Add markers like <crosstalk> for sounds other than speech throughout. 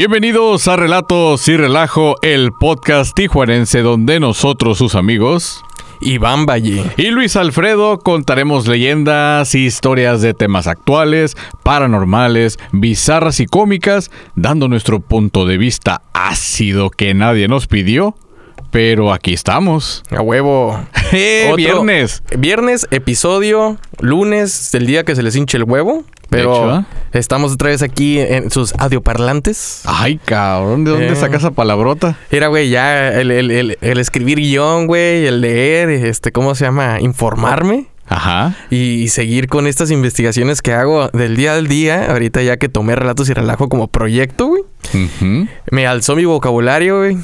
Bienvenidos a Relatos y Relajo, el podcast tijuanense donde nosotros, sus amigos, Iván Valle. y Luis Alfredo contaremos leyendas, historias de temas actuales, paranormales, bizarras y cómicas, dando nuestro punto de vista ácido que nadie nos pidió. Pero aquí estamos. A huevo. <laughs> ¡Eh, viernes! Viernes, episodio, lunes, el día que se les hinche el huevo. Pero hecho, ¿eh? estamos otra vez aquí en sus audioparlantes. Ay, cabrón, ¿de dónde Eh. sacas esa palabrota? Mira, güey, ya el, el- el- el escribir guion, güey, el leer, este, ¿cómo se llama? Informarme. Ajá. Y, y seguir con estas investigaciones que hago del día al día. Ahorita ya que tomé relatos y relajo como proyecto, güey. Me alzó mi vocabulario, güey.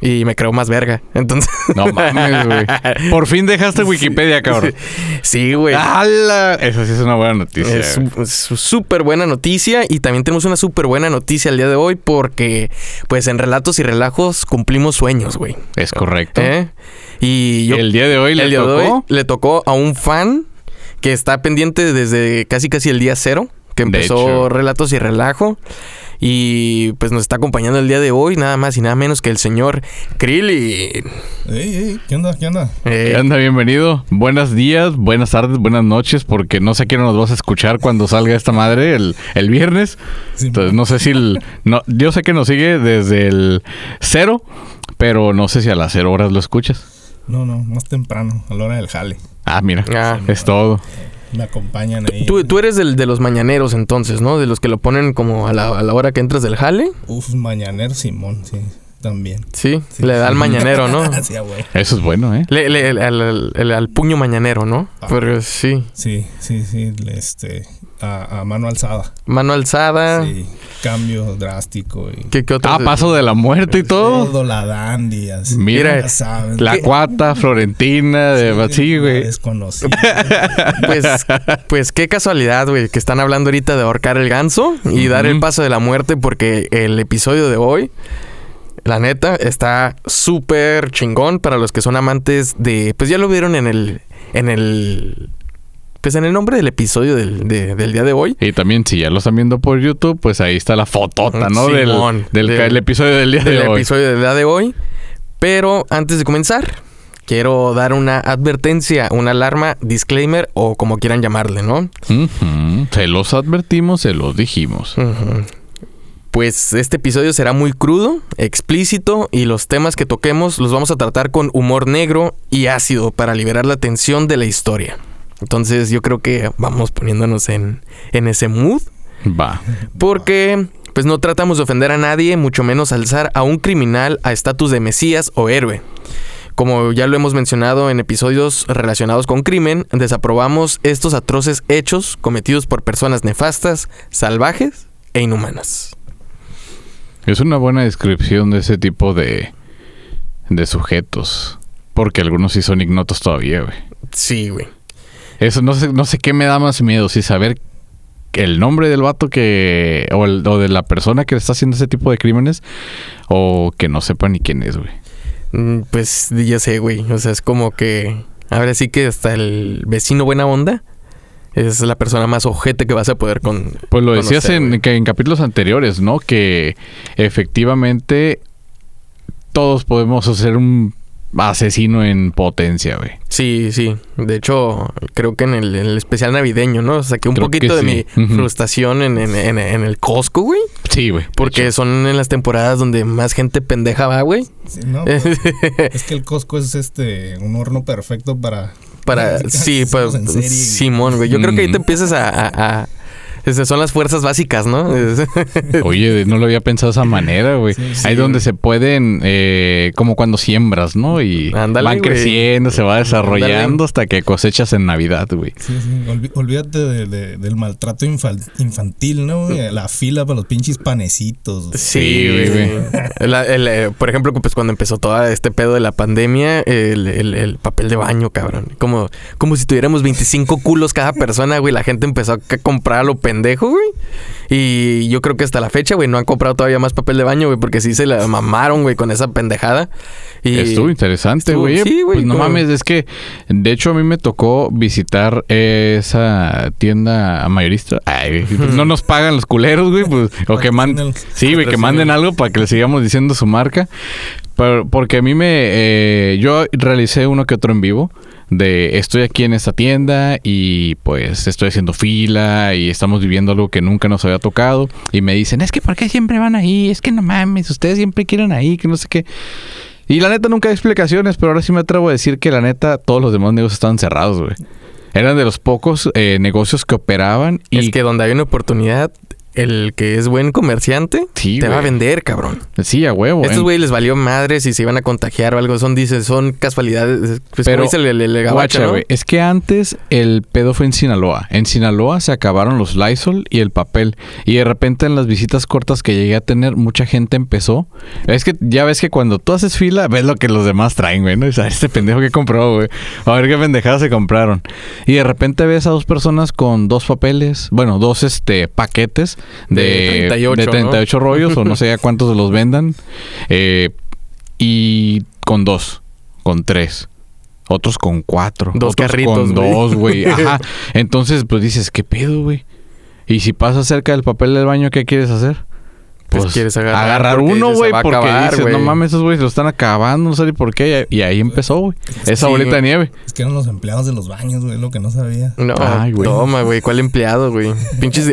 Y me creo más verga. Entonces. No mames, güey. <laughs> Por fin dejaste Wikipedia, cabrón. sí, güey. ¡Hala! Esa sí es una buena noticia. Es súper buena noticia y también tenemos una súper buena noticia el día de hoy porque pues en Relatos y Relajos cumplimos sueños, güey. Es correcto. ¿Eh? Y yo el día de hoy le el día de tocó. hoy le tocó a un fan que está pendiente desde casi casi el día cero que De empezó. Relatos y Relajo y pues nos está acompañando el día de hoy nada más y nada menos que el señor Krillin. Ey, ey, ¿qué onda? ¿Qué onda? Eh, ¿Qué onda? Bienvenido. Buenos días, buenas tardes, buenas noches, porque no sé hora nos vas a escuchar cuando salga esta madre el, el viernes. Sí, Entonces no sé si el, no, yo sé que nos sigue desde el cero, pero no sé si a las cero horas lo escuchas. No, no, más temprano, a la hora del jale. Ah, mira, Ah. es todo. Me acompañan ahí. Tú, tú eres del, de los mañaneros entonces, ¿no? De los que lo ponen como a la, a la hora que entras del jale. Uf, mañanero Simón, sí, también. Sí, Sí. le da al mañanero, ¿no? <laughs> sí, güey. Eso es bueno, ¿eh? Le- le- al, al- al- al puño mañanero, ¿no? Ah. Pero sí. Sí, sí, sí, este, a, a mano alzada. Mano alzada. Sí, cambio drástico y... ¿Qué, qué otro? Ah, paso de la muerte y todo. Todo la dandy, así. Mira, ya saben. La ¿Qué? cuata, Florentina, de sí, güey. Desconocido. <laughs> Pues, pues qué casualidad, güey, que están hablando ahorita de ahorcar el ganso y dar el paso de la muerte porque el episodio de hoy, la neta, está súper chingón para los que son amantes de... Pues ya lo vieron en el... En el... Pues en el nombre del episodio del, de- del día de hoy. Y también, si ya lo están viendo por YouTube, pues ahí está la fotota, ¿no? Del, Simón, del, del- el episodio del día de hoy. episodio del día de hoy. Pero antes de comenzar, quiero dar una advertencia, una alarma, disclaimer o como quieran llamarle, ¿no? Se los advertimos, se los dijimos. Pues este episodio será muy crudo, explícito y los temas que toquemos los vamos a tratar con humor negro y ácido para liberar la tensión de la historia. Entonces yo creo que vamos poniéndonos en, en ese mood Va. porque pues no tratamos de ofender a nadie, mucho menos alzar a un criminal a estatus de mesías o héroe. Como ya lo hemos mencionado en episodios relacionados con crimen, desaprobamos estos atroces hechos cometidos por personas nefastas, salvajes e inhumanas. Es una buena descripción de ese tipo de, de sujetos. Porque algunos sí son ignotos todavía, güey. Sí, güey. Eso no sé, no sé qué me da más miedo, si saber el nombre del vato que. O, el- o de la persona que está haciendo ese tipo de crímenes. O que no sepa ni quién es, güey. Mm, Pues ya sé, güey. O sea, es como que ahora sí que hasta el vecino buena onda es la persona más ojete que vas a poder con. Pues lo decías en, que en capítulos anteriores, ¿no? Que efectivamente todos podemos hacer un asesino en potencia, güey. Sí, sí. De hecho, creo que en el, en el especial navideño, ¿no? Saqué un Creo poquito de sí. mi frustración en, en- en- en el Costco, güey. Sí, güey. Porque son en las temporadas donde más gente pendeja va, güey. Sí, no, pues, <laughs> es que el Costco es este, un horno perfecto para... Para, <laughs> sí, para, güey. Simón, güey. Yo creo que ahí te empiezas a... a- a- son las fuerzas básicas, ¿no? <laughs> Oye, no lo había pensado de esa manera, güey. Sí, sí, Ahí donde se pueden, eh, como cuando siembras, ¿no? Y van creciendo, se va desarrollando hasta que cosechas en Navidad, güey. Sí, sí, olvídate de- de- del maltrato infantil, ¿no? güey? La fila para los pinches panecitos. Sí, güey. eh, por ejemplo, pues cuando empezó todo este pedo de la pandemia, el, el- el papel de baño, cabrón. Como, como si tuviéramos 25 culos cada persona, güey. La gente empezó a comprar a lo pendejo, güey. Y yo creo que hasta la fecha, güey, no han comprado todavía más papel de baño, güey, porque sí se la mamaron, güey, con esa pendejada. Y Estuvo interesante, Estuvo- güey. sí, güey, Pues no como- mames, es que de hecho a mí me tocó visitar esa tienda mayorista. Ay, pues no nos pagan los culeros, güey, pues o que manden. Sí, güey, que manden algo para que le sigamos diciendo su marca. Pero- porque a mí me eh, yo realicé uno que otro en vivo de estoy aquí en esta tienda y pues estoy haciendo fila y estamos viviendo algo que nunca nos había tocado y me dicen, "Es que ¿por qué siempre van ahí? Es que no mames, ustedes siempre quieren ahí, que no sé qué." Y la neta nunca hay explicaciones, pero ahora sí me atrevo a decir que la neta todos los demás negocios estaban cerrados, güey. Eran de los pocos eh, negocios que operaban y Es que donde hay una oportunidad, el que es buen comerciante Sí, te va a vender, cabrón. sí, a huevo. Estos en- güey les valió madre si se iban a contagiar o algo. Son, son casualidades. Pues Pero, dice el, el, el gabacho, Guacha, ¿no? güey. Es que antes el pedo fue en Sinaloa. En Sinaloa se acabaron los Lysol y el papel. Y de repente en las visitas cortas que llegué a tener, mucha gente empezó. Es que ya ves que cuando tú haces fila, ves lo que los demás traen, güey. ¿no? Y sabes, <laughs> este pendejo que compró, güey. A ver qué pendejadas se compraron. Y de repente ves a dos personas con dos papeles, bueno, dos este paquetes de, De 38, de 38 rollos o no sé a <laughs> cuántos los vendan. Eh, y con dos, con tres. Otros con cuatro. Dos otros carritos, con güey. dos, güey. <laughs> Ajá. Entonces, pues dices, ¿qué pedo, güey? Y si pasas cerca del papel del baño, ¿qué quieres hacer? Pues quieres agarrar, porque uno, güey, porque acabar, dices, no güey". mames, esos güeyes lo están acabando, no sé ni por qué. Y ahí empezó, güey. Esa Sí. bolita de nieve. Es que eran los empleados de los baños, güey, lo que no sabía. No, Ay, güey. toma, güey. ¿Cuál empleado, güey? <laughs> Pinches,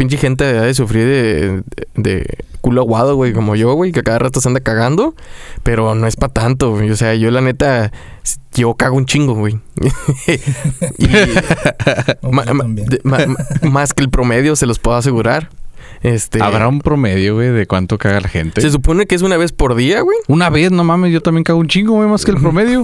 pinche gente de sufrir de, de culo aguado, güey, como yo, güey, que cada rato se anda cagando. Pero no es para tanto, güey. O sea, yo la neta, yo cago un chingo, güey. <laughs> y, <laughs> ma- ma- de- ma- más que el promedio, se los puedo asegurar. Este, Habrá un promedio, güey, de cuánto caga la gente. Se supone que es una vez por día, güey. Una vez, no mames, yo también cago un chingo, güey, más que el <laughs> promedio.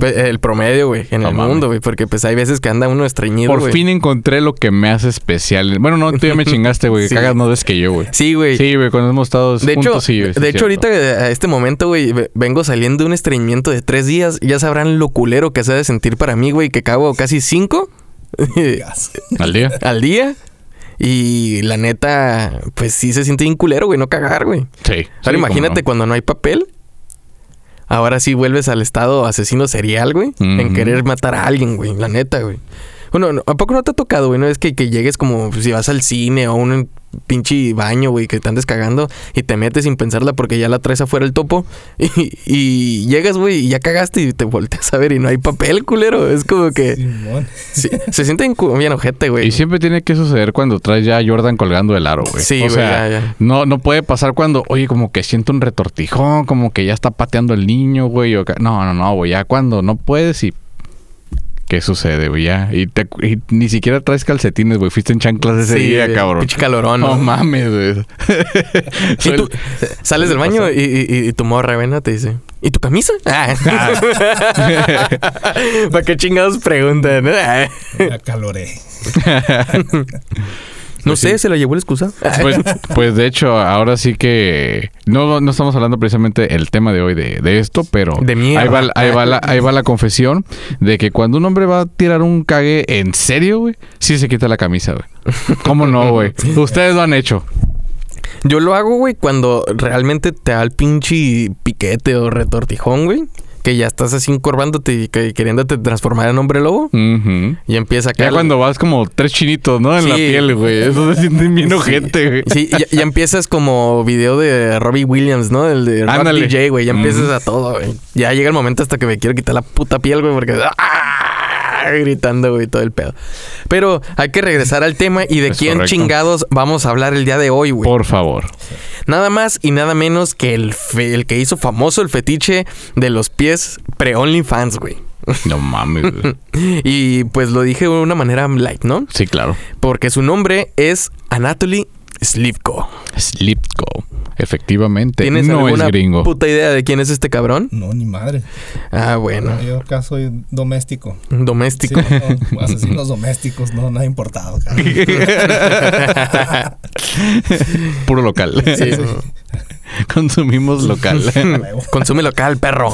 El promedio, güey, en No el mames. mundo, güey. Porque pues hay veces que anda uno estreñido, Por güey. fin encontré lo que me hace especial. Bueno, no, tú ya me <laughs> chingaste, güey. Sí. Cagas más veces que yo, güey. Sí, güey. Sí, güey, cuando hemos estado De hecho, juntos, sí, güey, sí, de hecho cierto. ahorita a este momento, güey, ve- vengo saliendo de un estreñimiento de tres días. Ya sabrán lo culero que se ha de sentir para mí, güey, que cago casi cinco. Al día. <laughs> al día. Y la neta, pues sí se siente bien culero, güey, no cagar, güey. Sí. Ahora Sí, imagínate no. cuando no hay papel. Ahora sí vuelves al estado asesino serial, güey. En querer matar a alguien, güey. La neta, güey. Bueno, no, ¿a poco no te ha tocado, güey? No es que, que llegues como pues, si vas al cine o a un pinche baño, güey, que te andes cagando y te metes sin pensarla porque ya la traes afuera el topo <laughs> y, y llegas, güey, y ya cagaste y te volteas a ver y no hay papel, culero. Es como que sí, se siente bien, ojete, güey. Y siempre tiene que suceder cuando traes ya a Jordan colgando del aro, güey. Sí, o sea, ya, ya. No, no puede pasar cuando, oye, como que siento un retortijón, como que ya está pateando el niño, güey. No, no, no, güey. Ya cuando no puedes y. ¿Qué sucede, güey? Ya. Y, te- y ni siquiera traes calcetines, güey. Fuiste en chanclas ese Sí, día, cabrón. pinche calorón, No ¿no? mames, güey. <laughs> Y tú sales del baño y, y- y tu morra, ven, te dice, ¿y tu camisa? <laughs> Ah. <laughs> ¿Para qué chingados preguntan? Ah. Me No sé, se la llevó el excusa. Pues, pues de hecho, ahora sí que no, no estamos hablando precisamente el tema de hoy de, de esto, pero De ahí, va, ahí, va la, ahí va la confesión de que cuando un hombre va a tirar un cague en serio, güey, sí se quita la camisa, güey. ¿Cómo no, güey? Ustedes lo han hecho. Yo lo hago, güey, cuando realmente te da el pinche piquete o retortijón, güey. Que ya estás así encorvándote y que, queriéndote transformar en hombre lobo. Y empieza acá. Ya el- cuando vas como tres chinitos, ¿no? En la piel, güey. Eso se siente bien ojete, güey. Sí, ya, ya empiezas como video de Robbie Williams, ¿no? El de Rock. DJ, güey. Ya empiezas a todo, güey. Ya llega el momento hasta que me quiero quitar la puta piel, güey, porque... ¡ah! Gritando, güey, todo el pedo. Pero hay que regresar al tema y de Es quién correcto. chingados vamos a hablar el día de hoy, güey. Por favor. Nada más y nada menos que el, fe- el que hizo famoso el fetiche de los pies pre-OnlyFans, güey. No mames. <laughs> Y pues lo dije de una manera light, ¿no? Sí, claro. Porque su nombre es Anatoly Slivko. Slipko. Efectivamente. ¿Tienes no es gringo. puta idea de quién es este cabrón? No, ni madre. Ah, bueno. No, yo acá soy doméstico. Doméstico. Sí, no, asesinos domésticos, no, nada importado. <laughs> <laughs> Puro local. Sí. <laughs> Consumimos local. <laughs> <laughs> Consume local, perro.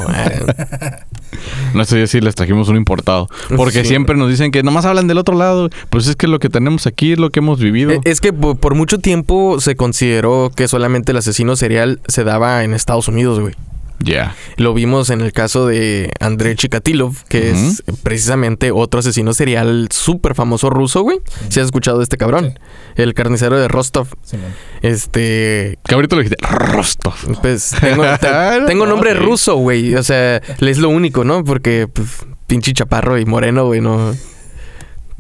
No sé si les trajimos un importado. Porque Sí. siempre nos dicen que nomás hablan del otro lado. Pues es que lo que tenemos aquí es lo que hemos vivido. Eh, Es que po- por mucho tiempo se consideró que solamente el asesino serial se daba en Estados Unidos, güey. Ya. Lo vimos en el caso de Andrei Chikatilov, que es precisamente otro asesino serial súper famoso ruso, güey. Si has escuchado de este cabrón. El carnicero de Rostov. Simón. Este... Que ahorita lo dijiste. Rostov. Pues tengo, <laughs> te- tengo nombre ruso, güey. O sea, es lo único, ¿no? Porque pues, pinche chaparro y moreno, güey, no...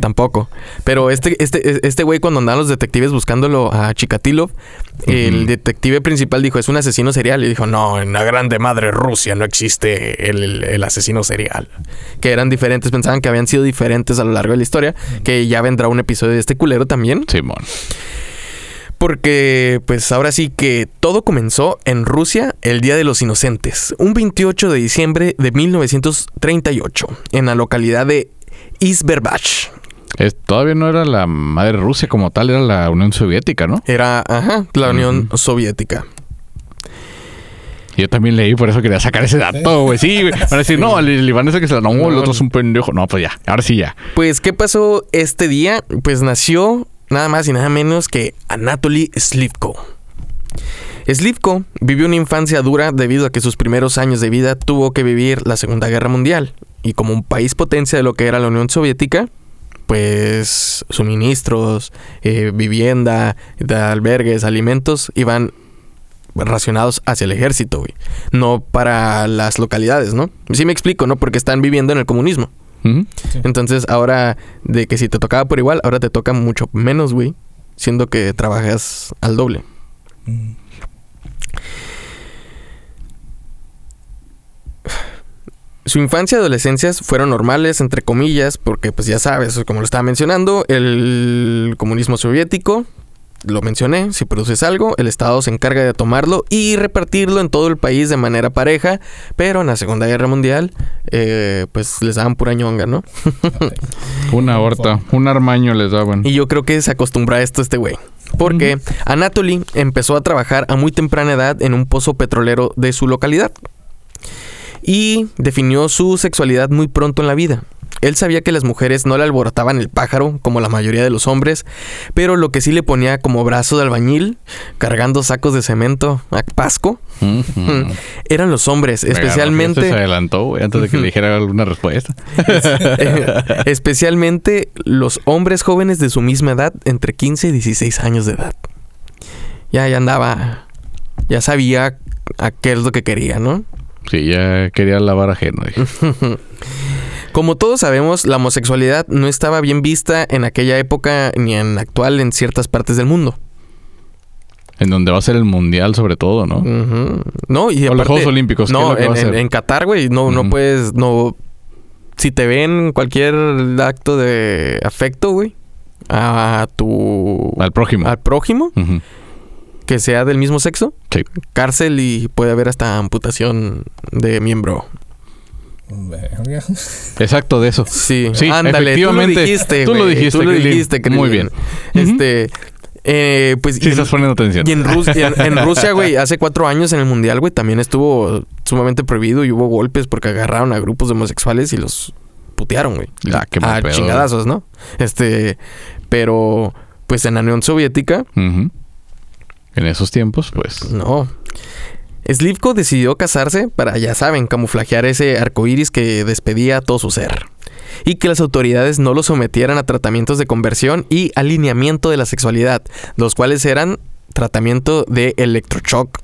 Tampoco. Pero este, este, este güey, cuando andaban los detectives buscándolo a Chikatilov, el Ujú. detective principal dijo, es un asesino serial. Y dijo, no, en la grande madre Rusia no existe el, el- el asesino serial. Que eran diferentes, pensaban que habían sido diferentes a lo largo de la historia. Que ya vendrá un episodio de este culero también. Simón. Porque, pues ahora sí que todo comenzó en Rusia el Día de los Inocentes, un 28 de diciembre de 1938, en la localidad de Izberbach. Es- todavía no era la madre Rusia como tal, era la Unión Soviética, ¿no? Era, ajá, la Unión. Soviética. Yo también leí, por eso quería sacar ese dato, güey. Sí, güey. Van a decir, no, el, el Iván que se la no, el otro es un pendejo. No, pues ya, ahora sí ya. Pues, ¿qué pasó este día? Pues nació nada más y nada menos que Anatoly Slivko. Slivko vivió una infancia dura debido a que sus primeros años de vida tuvo que vivir la Segunda Guerra Mundial. Y como un país potencia de lo que era la Unión Soviética, pues suministros, eh, vivienda, de albergues, alimentos iban racionados hacia el ejército, güey. No para las localidades, ¿no? Sí me explico, ¿no? Porque están viviendo en el comunismo. Entonces, ahora de que si te tocaba por igual, ahora te toca mucho menos, güey. Siendo que trabajas al doble. Mm. Su infancia y adolescencia fueron normales, entre comillas, porque pues ya sabes, como lo estaba mencionando, el comunismo soviético, lo mencioné, si produces algo, el Estado se encarga de tomarlo y repartirlo en todo el país de manera pareja, pero en la Segunda Guerra Mundial, eh, pues les daban pura ñonga, ¿no? <laughs> Una horta, un armaño les daban. Y yo creo que se acostumbra a esto este güey. Porque Anatoly empezó a trabajar a muy temprana edad en un pozo petrolero de su localidad. Y definió su sexualidad muy pronto en la vida. Él sabía que las mujeres no le alborotaban el pájaro, como la mayoría de los hombres, pero lo que sí le ponía como brazo de albañil, cargando sacos de cemento a Pasco, eran los hombres, Este se especialmente... adelantó, antes de que le dijera alguna respuesta. <laughs> Especialmente los hombres jóvenes de su misma edad, entre 15 y 16 años de edad. Ya, ya andaba, ya sabía a qué es lo que quería, ¿no? Sí, ya quería lavar ajeno. <laughs> Como todos sabemos, la homosexualidad no estaba bien vista en aquella época ni en la actual en ciertas partes del mundo. En donde va a ser el mundial, sobre todo, ¿no? No, y O los aparte- Juegos Olímpicos, ¿qué es No, en, Qatar, güey, no, no puedes, no. Si te ven cualquier acto de afecto, güey, a tu. Al prójimo. al prójimo, Ujú. Que sea del mismo sexo, Sí. cárcel y puede haber hasta amputación de miembro. <laughs> Exacto, de eso. Sí, Sí, ándale, efectivamente. tú lo dijiste. Tú lo dijiste, Tú lo dijiste. Muy bien. Este, eh, pues. Sí, y en- estás poniendo atención. Y en, Rus- y en- <laughs> en Rusia, güey, hace cuatro años en el Mundial, güey, también estuvo sumamente prohibido y hubo golpes porque agarraron a grupos de homosexuales y los putearon, güey. Ah, qué a pedo. chingadazos, ¿no? Este, pero, pues en la Unión Soviética. En esos tiempos, pues. no. Slivko decidió casarse para, ya saben, camuflajear ese arcoíris que despedía a todo su ser. Y que las autoridades no lo sometieran a tratamientos de conversión y alineamiento de la sexualidad, los cuales eran tratamiento de electroshock,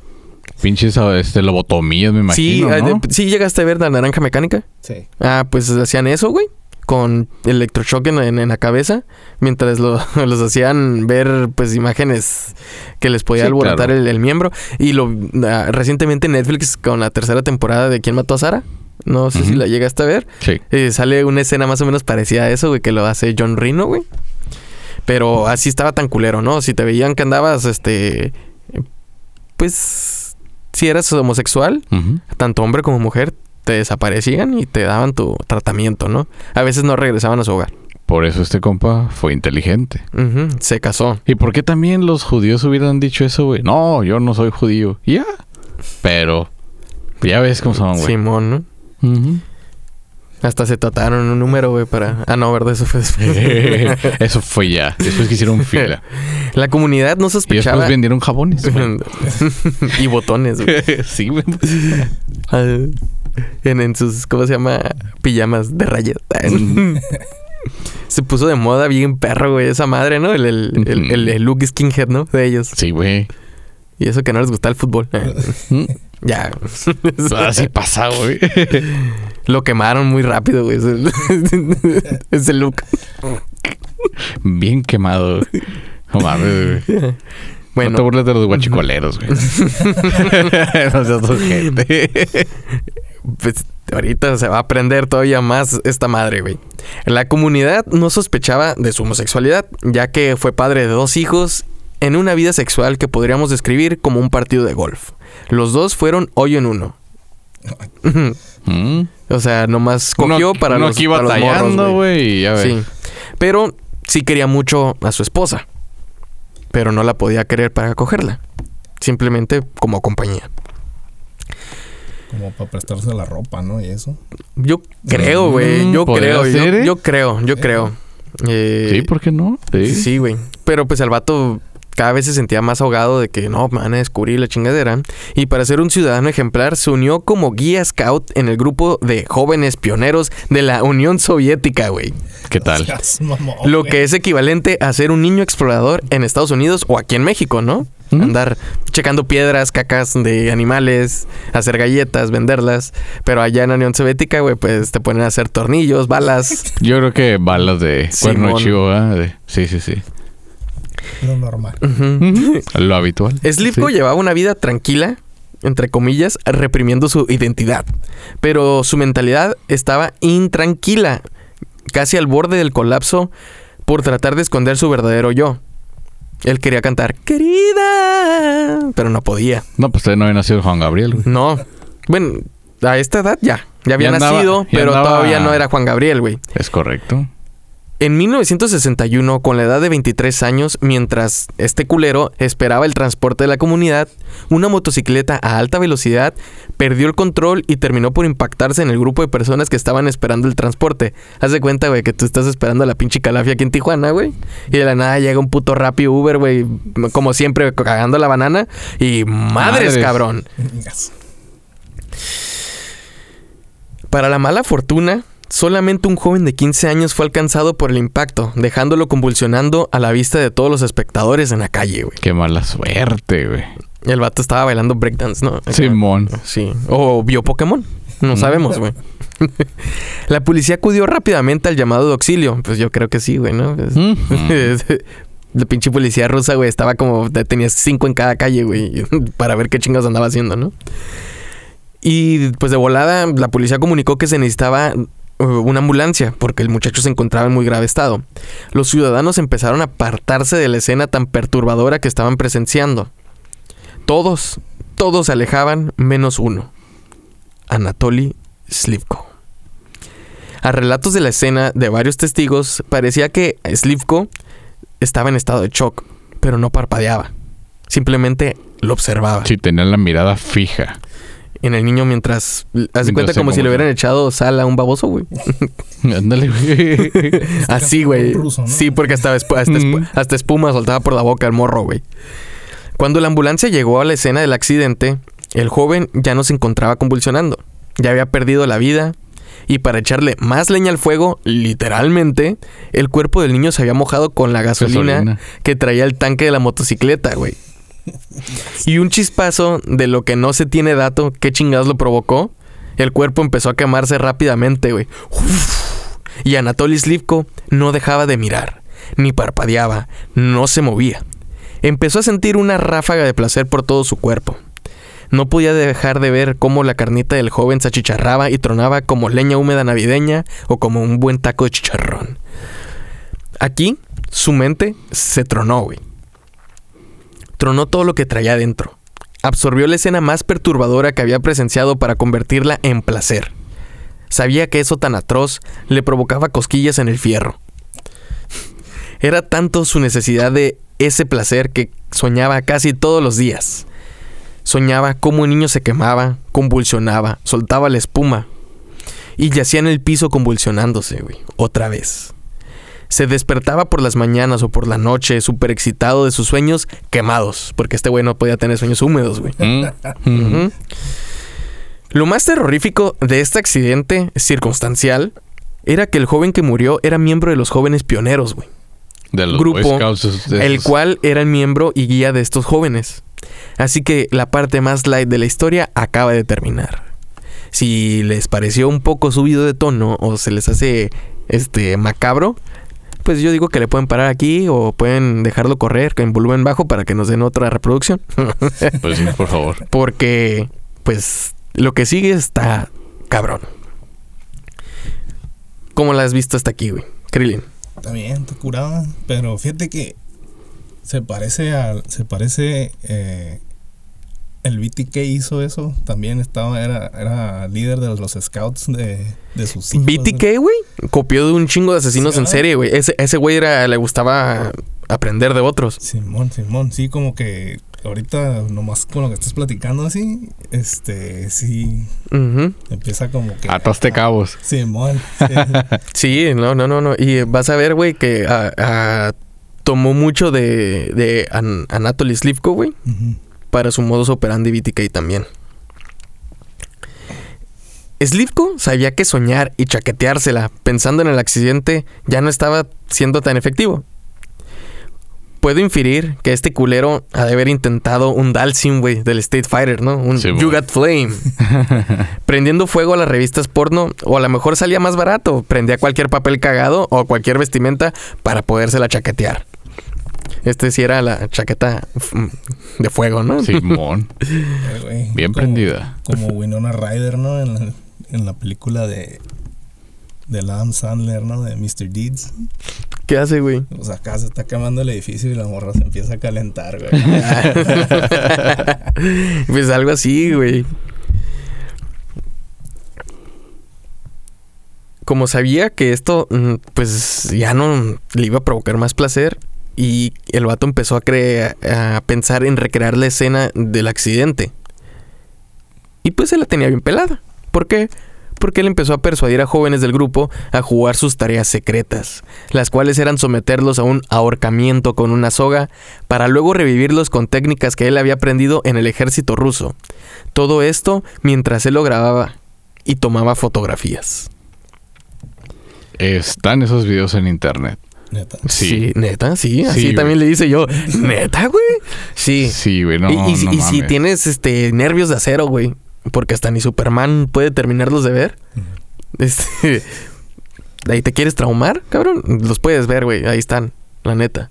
Pinches este, lobotomías, me sí, imagino. ¿no? de- sí llegaste a ver la naranja mecánica. Sí. Ah, pues hacían eso, güey. Con electroshock en, en- en la cabeza. Mientras lo- <laughs> los hacían ver, pues, imágenes que les podía Sí, alborotar claro. el, el miembro. Y lo ah, recientemente Netflix con la tercera temporada de ¿Quién mató a Sara? No sé si la llegaste a ver. Sí. Eh, sale una escena más o menos parecida a eso, güey, que lo hace John Reno, güey. Pero así estaba tan culero, ¿no? Si te veían que andabas, este... Pues... Si eras homosexual, tanto hombre como mujer, te desaparecían y te daban tu tratamiento, ¿no? A veces no regresaban a su hogar. Por eso este compa fue inteligente. Se casó. ¿Y por qué también los judíos hubieran dicho eso, güey? No, yo no soy judío. Ya. Pero ya ves cómo son, güey. Simón, ¿no? Hasta se trataron un número, güey, para... Ah, no, ¿verdad? Eso fue después. <laughs> Eso fue ya. Después que hicieron fila. La comunidad no Y sospechaba... después vendieron jabones. <laughs> y botones, güey. <laughs> sí, güey. Ah, En, en sus, ¿cómo se llama? Pijamas de rayas. se puso de moda bien perro, güey, esa madre, ¿no? El, el, el, el- el look skinhead, ¿no? De ellos. Sí, güey. Y eso que no les gusta el fútbol. ya. Así pasa, güey. Lo quemaron muy rápido, güey. Ese, <laughs> ese look. Bien quemado. No mames, güey. Bueno, No te burles de los guachicoleros, güey. <laughs> no seas ojete. pues ahorita se va a aprender todavía más esta madre, güey. La comunidad no sospechaba de su homosexualidad, ya que fue padre de dos hijos en una vida sexual que podríamos describir como un partido de golf. Los dos fueron hoyo en uno. <laughs> Mm. o sea, nomás cogió Uno- para uno los, aquí para los morros, batallando, güey. Sí. Pero sí quería mucho a su esposa. Pero no la podía querer para cogerla. Simplemente como compañía. Como para prestarse la ropa, ¿no? Y eso. Yo creo, güey. Mm, Yo podría creo. yo, ¿eh? yo creo, yo creo. Eh, Sí, ¿por qué no? Sí. Sí, güey. Pero pues el vato cada vez se sentía más ahogado de que no, me van a descubrir la chingadera. Y para ser un ciudadano ejemplar, se unió como guía scout en el grupo de jóvenes pioneros de la Unión Soviética, güey. ¿Qué tal? <laughs> Lo que es equivalente a ser un niño explorador en Estados Unidos o aquí en México, ¿no? Andar checando piedras, cacas de animales, hacer galletas, venderlas. Pero allá en la Unión Soviética, güey, pues te ponen a hacer tornillos, balas. Yo creo que balas de cuerno de Simón. chivo. De- Sí, sí, sí. Lo normal. Lo habitual. Slivko Sí. llevaba una vida tranquila, entre comillas, reprimiendo su identidad. Pero su mentalidad estaba intranquila, casi al borde del colapso por tratar de esconder su verdadero yo. Él quería cantar, querida, pero no podía. No, pues todavía no había nacido Juan Gabriel, güey. No. Bueno, a esta edad ya. Ya había Ya andaba- nacido, ya pero andaba- todavía no era Juan Gabriel, güey. Es correcto. En 1961, con la edad de 23 años, mientras este culero esperaba el transporte de la comunidad, una motocicleta a alta velocidad perdió el control y terminó por impactarse en el grupo de personas que estaban esperando el transporte. Haz de cuenta, güey, que tú estás esperando a la pinche calafia aquí en Tijuana, güey. Y de la nada llega un puto rápido Uber, güey, como siempre, cagando la banana. Y madres, Madres. cabrón. Para la mala fortuna, solamente un joven de 15 años fue alcanzado por el impacto, dejándolo convulsionando a la vista de todos los espectadores en la calle, güey. Qué mala suerte, güey. El vato estaba bailando breakdance, ¿no? Simón. Sí. O vio Pokémon. No sabemos, güey. <laughs> la policía acudió rápidamente al llamado de auxilio. Pues yo creo que sí, güey, ¿no? <laughs> La pinche policía rusa, güey, estaba como... Tenía cinco en cada calle, güey. <laughs> Para ver qué chingados andaba haciendo, ¿no? Y pues de volada, la policía comunicó que se necesitaba una ambulancia porque el muchacho se encontraba en muy grave estado. Los ciudadanos empezaron a apartarse de la escena tan perturbadora que estaban presenciando. Todos, todos se alejaban menos uno. Anatoly Slivko. A relatos de la escena de varios testigos, parecía que Slivko estaba en estado de shock, pero no parpadeaba. Simplemente lo observaba. Sí, tenía la mirada fija. En el niño mientras... Haz de cuenta como si le hubieran echado sal a un baboso, güey. <laughs> Ándale, güey. Así, güey. Un ruso, ¿no? Sí, porque hasta, Mm. hasta espuma soltaba por la boca el morro, güey. Cuando la ambulancia llegó a la escena del accidente, el joven ya no se encontraba convulsionando. Ya había perdido la vida. Y para echarle más leña al fuego, literalmente, el cuerpo del niño se había mojado con la gasolina, Gasolina. que traía el tanque de la motocicleta, güey. Y un chispazo de lo que no se tiene dato, qué chingados lo provocó, el cuerpo empezó a quemarse rápidamente, güey. Y Anatoly Slivko no dejaba de mirar, ni parpadeaba, no se movía. Empezó a sentir una ráfaga de placer por todo su cuerpo. No podía dejar de ver cómo la carnita del joven se achicharraba y tronaba como leña húmeda navideña o como un buen taco de chicharrón. Aquí, su mente se tronó, güey. Tronó todo lo que traía dentro. Absorbió la escena más perturbadora que había presenciado para convertirla en placer. Sabía que eso tan atroz le provocaba cosquillas en el fierro. Era tanto su necesidad de ese placer que soñaba casi todos los días. Soñaba cómo un niño se quemaba, convulsionaba, soltaba la espuma. y yacía en el piso convulsionándose, güey, otra vez. Se despertaba por las mañanas o por la noche, súper excitado de sus sueños quemados, porque este güey no podía tener sueños húmedos, güey. Mm. Ujú. Lo más terrorífico de este accidente circunstancial era que el joven que murió era miembro de los jóvenes pioneros, güey. De los Grupo, de El cual era el miembro y guía de estos jóvenes. Así que la parte más light de la historia acaba de terminar. Si les pareció un poco subido de tono o se les hace este macabro, pues yo digo que le pueden parar aquí o pueden dejarlo correr en volumen bajo para que nos den otra reproducción. <laughs> Pues sí, por favor. Porque, pues, lo que sigue está cabrón. ¿Cómo la has visto hasta aquí, güey? Krillin. También, te curaba. Pero fíjate que se parece al. Se parece. eh, el BTK hizo eso. También estaba. Era, era líder de los scouts de, de sus hijos. BTK, güey, copió de un chingo de asesinos Sí, en ah. serie, güey. Ese, ese güey era, le gustaba aprender de otros. Simón, Simón. Sí, como que. Ahorita, nomás con lo que estás platicando así. Este. Sí. Empieza como que. Ataste cabos. Simón. <laughs> sí. Sí, no, no, no, no. Y vas a ver, güey, que ah, ah, tomó mucho de, de An- Anatoly Slivko, güey. Para su modus operandi BTK también. Slivko sabía que soñar y chaqueteársela pensando en el accidente ya no estaba siendo tan efectivo. Puedo inferir que este culero ha de haber intentado un Dalsim, güey, del State Fighter, ¿no? Un Sí, You. Got Flame. <laughs> Prendiendo fuego a las revistas porno, o a lo mejor salía más barato. Prendía cualquier papel cagado o cualquier vestimenta para podérsela chaquetear. Este sí era la chaqueta de fuego, ¿no? Simón. <laughs> Eh, Bien como- prendida. Como Winona Ryder, ¿no? En la, en la película de. De Adam Sandler, ¿no? De Mr. Deeds. ¿Qué hace, güey? O sea, acá se está quemando el edificio y la morra se empieza a calentar, güey. <laughs> pues algo así, güey. Como sabía que esto, mm, pues ya no le iba a provocar más placer, y el vato empezó a, cre- a pensar en recrear la escena del accidente. Y pues se la tenía bien pelada. ¿Por qué? Porque él empezó a persuadir a jóvenes del grupo a jugar sus tareas secretas, las cuales eran someterlos a un ahorcamiento con una soga para luego revivirlos con técnicas que él había aprendido en el ejército ruso. Todo esto mientras él lo grababa y tomaba fotografías. Están esos videos en internet. Neta. Sí. neta, sí, así Sí, güey. también le dice yo, neta, güey. Sí. Sí, güey, no, y y si- no y si tienes este nervios de acero, güey, porque hasta ni Superman puede terminarlos de ver. Este, <laughs> ahí te quieres traumar, cabrón, los puedes ver, güey, ahí están, la neta.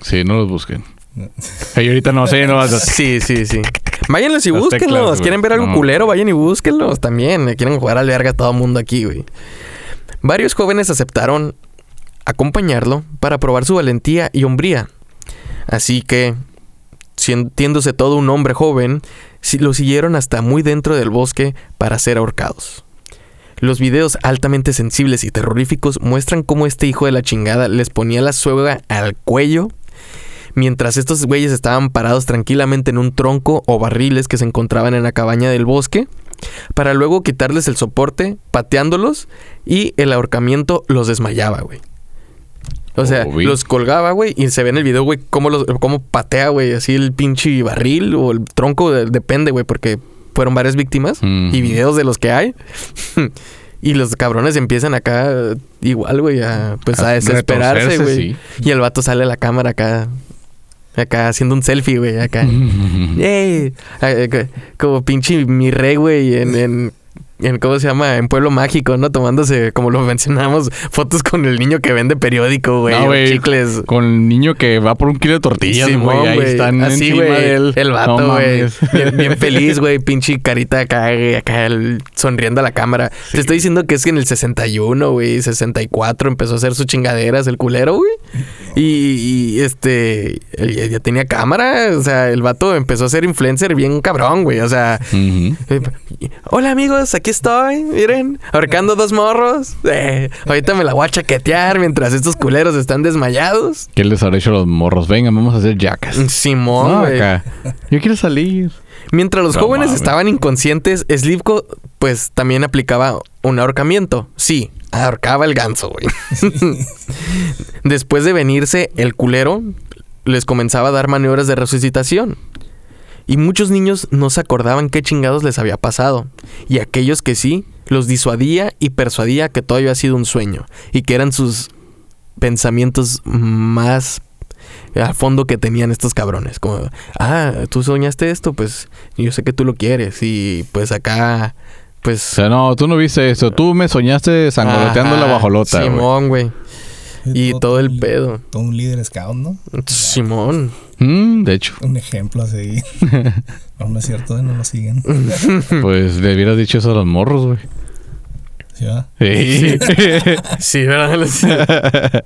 Sí, no los busquen. <laughs> Y ahorita no sé, no vas a... Sí, sí, sí. Váyanlos y Las búsquenlos. teclas. ¿Quieren ver algo No. culero? Vayan y búsquenlos también. Quieren jugar al verga a todo mundo aquí, güey. Varios jóvenes aceptaron acompañarlo para probar su valentía y hombría. Así que, sintiéndose todo un hombre joven, lo siguieron hasta muy dentro del bosque para ser ahorcados. Los videos altamente sensibles y terroríficos muestran cómo este hijo de la chingada les ponía la soga al cuello mientras estos güeyes estaban parados tranquilamente en un tronco o barriles que se encontraban en la cabaña del bosque, para luego quitarles el soporte, pateándolos, y el ahorcamiento los desmayaba, güey. O sea, los colgaba, güey, y se ve en el video, güey, cómo, los, cómo patea, güey, así el pinche barril o el tronco, de- depende, güey, porque fueron varias víctimas y videos de los que hay. <laughs> y los cabrones empiezan acá igual, güey, a, pues a, A desesperarse, güey. sí. Y el vato sale a la cámara acá. Acá haciendo un selfie, güey, acá. <laughs> Co- Como pinche mi rey, güey, en, en, en, ¿cómo se llama? En Pueblo Mágico, ¿no? Tomándose, como lo mencionamos, fotos con el niño que vende periódico, güey, No, o güey, chicles. Con el niño que va por un kilo de tortillas, güey. Ahí están Así, güey. El No vato, güey. bien, bien feliz, güey. Pinche carita acá, güey, acá el- sonriendo a la cámara. Te estoy diciendo que es que en el 61, güey, 64 empezó a hacer sus chingaderas el culero, güey. Y, y, este, él ya, tenía cámara. O sea, el vato empezó a ser influencer bien cabrón, güey. O sea, eh, Hola amigos, aquí estoy, miren, ahorcando dos morros. Eh, ahorita me la voy a chaquetear mientras estos culeros están desmayados. ¿Qué les habrá hecho a los morros? Vengan, vamos a hacer yacas. Simón, No, güey. acá. Yo quiero salir. Mientras los No jóvenes mames. estaban inconscientes, Slivko pues también aplicaba un ahorcamiento. Sí, ahorcaba el ganso, güey. <laughs> Después de venirse el culero, les comenzaba a dar maniobras de resucitación. Y muchos niños no se acordaban qué chingados les había pasado. Y aquellos que sí, los disuadía y persuadía que todo había sido un sueño. Y que eran sus pensamientos más a fondo que tenían estos cabrones. Como, ah, tú soñaste esto, pues yo sé que tú lo quieres. Y pues acá, pues... O sea, no, tú no viste eso. Tú me soñaste sangoloteando la bajolota. Simón, güey. Y todo el pedo. Todo un líder scout, ¿no? Simón. Mm, de hecho, Un ejemplo a seguir. <laughs> no, no es cierto, no lo siguen. <laughs> pues le hubieras dicho eso a los morros, güey. ¿Sí, va? Sí. Sí, <laughs> ¿verdad?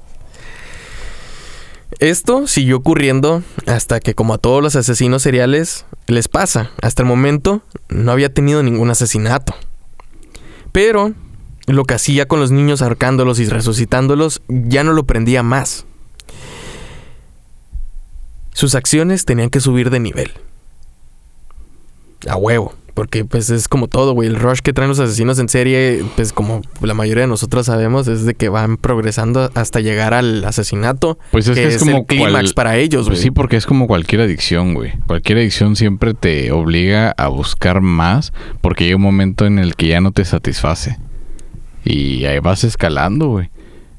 Esto siguió ocurriendo hasta que, como a todos los asesinos seriales, les pasa. Hasta el momento no había tenido ningún asesinato. Pero lo que hacía con los niños ahorcándolos y resucitándolos ya no lo prendía más. Sus acciones tenían que subir de nivel. A huevo. Porque pues es como todo, güey. El rush que traen los asesinos en serie, pues como la mayoría de nosotros sabemos, es de que van progresando hasta llegar al asesinato. Pues es que, es, como el clímax para ellos, güey. Pues sí, porque es como cualquier adicción, güey. Cualquier adicción siempre te obliga a buscar más porque llega un momento en el que ya no te satisface. Y ahí vas escalando, güey.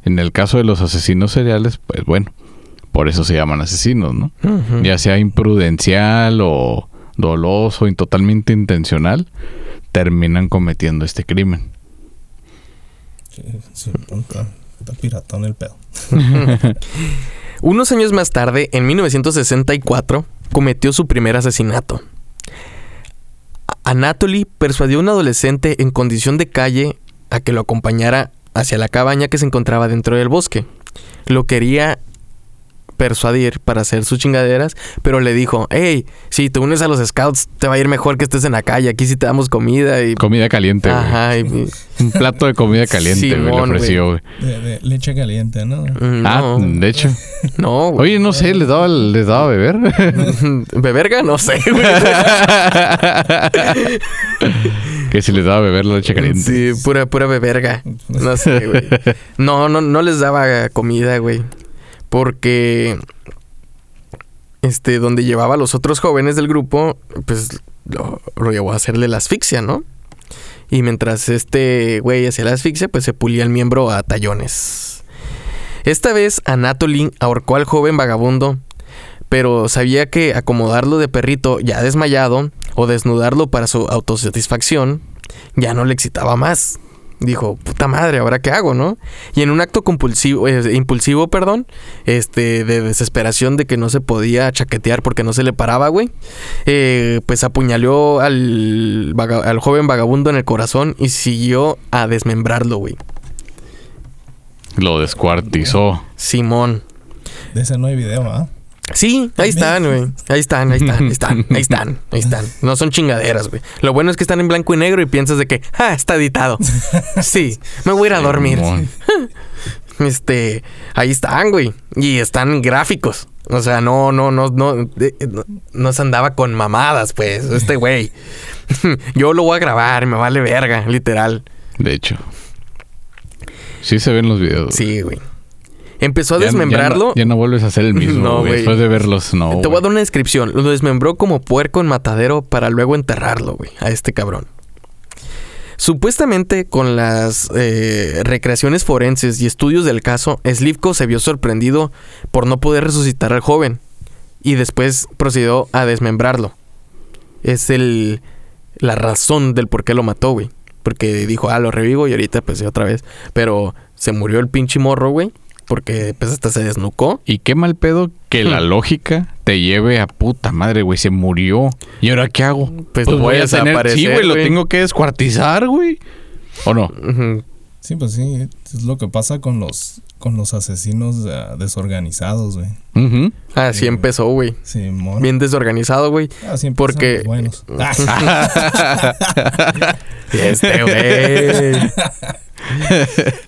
En el caso de los asesinos seriales, pues bueno, por eso se llaman asesinos, ¿no? Ya sea imprudencial o doloso y totalmente intencional, terminan cometiendo este crimen. Sí, sí, está, está piratón el pedo. <laughs> Unos años más tarde, en 1964, cometió su primer asesinato. Anatoly persuadió a un adolescente en condición de calle a que lo acompañara hacia la cabaña que se encontraba dentro del bosque. Lo quería persuadir para hacer sus chingaderas, pero le dijo, hey, si te unes a los scouts te va a ir mejor que estés en la calle, aquí sí te damos comida y... Comida caliente, güey. Ajá, y- <laughs> Un plato de comida caliente, güey, le Simón, ofreció, güey. De, de leche caliente, ¿no? Mm, Ah, no, de hecho. <laughs> no, güey. Oye, no sé, ¿les daba, les daba a beber? <laughs> ¿Beberga? No sé, güey. que si les daba a beber la leche caliente. Sí, pura, pura beberga. No sé, güey. No, no, no les daba comida, güey. Porque. Este, donde llevaba a los otros jóvenes del grupo, pues lo, lo llevó a hacerle la asfixia, ¿no? Y mientras este güey hacía la asfixia, pues se pulía el miembro a tallones. Esta vez Anatoly ahorcó al joven vagabundo, pero sabía que acomodarlo de perrito ya desmayado o desnudarlo para su autosatisfacción ya no le excitaba más. Dijo, puta madre, ¿ahora qué hago, no? Y en un acto compulsivo, eh, impulsivo, perdón, este, de desesperación de que no se podía chaquetear porque no se le paraba, güey, eh, pues apuñaló al, al joven vagabundo en el corazón y siguió a desmembrarlo, güey. Lo descuartizó. Simón. De ese no hay video, ¿ah? Sí, ahí están, güey. Ahí están, ahí están, ahí están, ahí están, ahí están. No son chingaderas, güey. Lo bueno es que están en blanco y negro y piensas de que, ah, está editado. <laughs> Sí, me voy a ir a dormir. <laughs> Este, ahí están, güey. Y están gráficos. O sea, no, no, no, no, eh, no, no se andaba con mamadas, pues, este <laughs> güey. Yo lo voy a grabar, me vale verga, literal. De hecho. Sí se ven los videos. Sí, güey. Empezó a Ya- ya no- desmembrarlo. Ya no, vuelves a hacer el <laughs> mismo, No. Después de verlos, no. Te voy a dar una descripción. Lo desmembró como puerco en matadero para luego enterrarlo, güey, a este cabrón. Supuestamente, con las eh, recreaciones forenses y estudios del caso, Slivko se vio sorprendido por no poder resucitar al joven y después procedió a desmembrarlo. Es el la razón del por qué lo mató, güey. Porque dijo, ah, lo revivo y ahorita pues otra vez. Pero se murió el pinche morro, güey. Porque pues hasta se desnucó. Y qué mal pedo que la lógica te lleve a puta madre, güey. Se murió. ¿Y ahora qué hago? Pues lo voy a desaparecer, Sí, güey, lo tengo que descuartizar, güey. ¿O no? Sí, pues sí. Es lo que pasa con los, con los asesinos ah, desorganizados, güey. Ujú. Así Sí. empezó, güey. Simón. Bien desorganizado, güey. Así empiezan porque- los buenos. Ah, <laughs> <laughs> Este, güey. <laughs>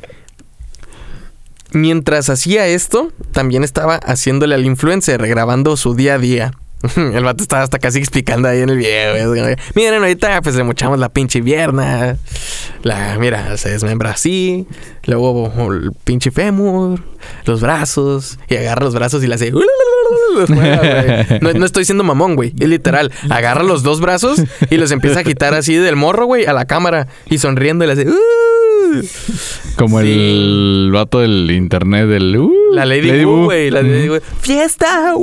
Mientras hacía esto, también estaba haciéndole al influencer, grabando su día a día. <laughs> El vato estaba hasta casi explicando ahí en el video. Miren, ahorita pues le mochamos la pinche pierna. La, mira, se desmembra así. Luego el pinche fémur, los brazos. Y agarra los brazos y le hace. <laughs> <laughs> No, no estoy siendo mamón, güey. Es literal. Agarra los dos brazos y los empieza a agitar así del morro, güey, a la cámara. Y sonriendo y le hace. "Uh". Como Sí. el vato del internet del... uh, La Lady, Wu, güey. La Lady Wu. ¡Fiesta!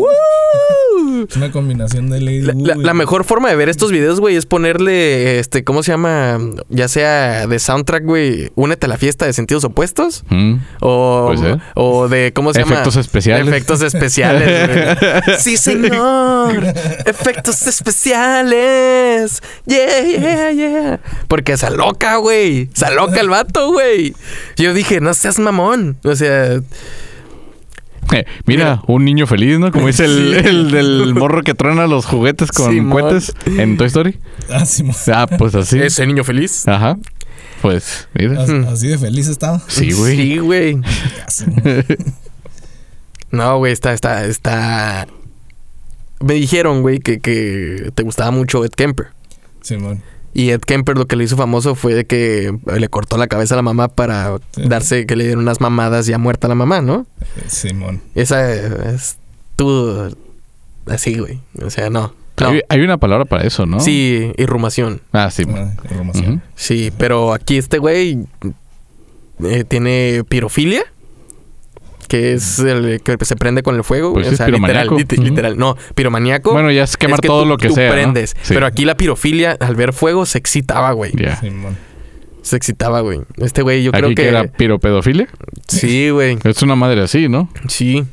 Es una combinación de Lady La, Wu la- mejor forma de ver estos videos, güey, es ponerle, este, ¿cómo se llama? Ya sea de soundtrack, güey, únete a la fiesta de sentidos opuestos. Mm. O, o de, ¿cómo se Efectos llama? especiales. Efectos especiales, güey. <laughs> sí, señor. <laughs> Efectos especiales. Yeah, yeah, yeah. Porque se aloca, güey. Se aloca el vato, güey. Yo dije, no seas mamón. O sea, Eh, mira, un niño feliz, ¿no? Como dice el, Sí. el del morro que truena los juguetes con Simón. cohetes en Toy Story. Ah, sí, Ah, pues así. ese niño feliz. Ajá. Pues, mira. así, así de feliz estaba. Sí, güey. Sí, güey. <laughs> No, güey, está, está, está. Me dijeron, güey, que, que te gustaba mucho Ed Kemper. Simón. Y Ed Kemper lo que le hizo famoso fue de que le cortó la cabeza a la mamá para Sí. darse que le dieron unas mamadas ya muerta a la mamá, ¿no? Simón. Esa es tú así, güey. O sea, no. no. Hay, hay una palabra para eso, ¿no? Sí, irrumación. Ah, sí. Ah, información. Ujú. Sí, pero aquí este güey eh, tiene pirofilia. Que es el que se prende con el fuego. Pues o es sea, literal, literal. No, piromaníaco. Bueno, ya es quemar que todo tú- lo que tú sea. ¿no? prendes. Sí. Pero aquí la pirofilia, al ver fuego, se excitaba, güey. Ya. Simón. Se excitaba, güey. Este güey, yo Aquí creo que que. era piropedofilia. Sí, güey. Es una madre así, ¿no? Sí.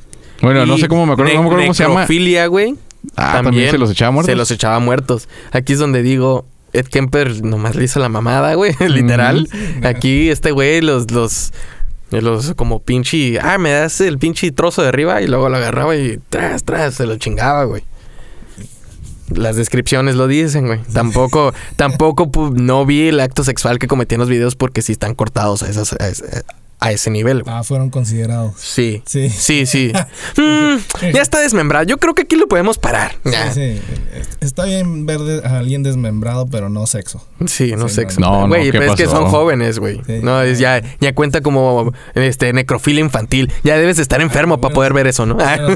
Bueno, no sé cómo me acuerdo, no me acuerdo cómo se llama. necrofilia, güey. Ah, también, se los echaba muertos. Se los echaba muertos. Aquí es donde digo, Ed Kemper nomás le hizo la mamada, güey. <laughs> Literal. Aquí este güey los, los, los como pinche, ah, me das el pinche trozo de arriba y luego lo agarraba y tras, tras, se lo chingaba, güey. Las descripciones lo dicen, güey. Tampoco, tampoco pu- no vi el acto sexual que cometí en los videos porque sí están cortados a, esas, a ese nivel, güey. Ah, fueron considerados. Sí. Sí. Sí, sí. <laughs> Mm, ya está desmembrado. Yo creo que aquí lo podemos parar. Sí, sí. Está bien ver a alguien desmembrado, pero no sexo. Sí, no Sí, sexo. no. No, no, Güey, ¿qué pero es que son jóvenes, güey. Sí. No, es ya, ya cuenta como este necrofilia infantil. Ya debes estar enfermo para bueno, poder ver eso, ¿no? Bueno,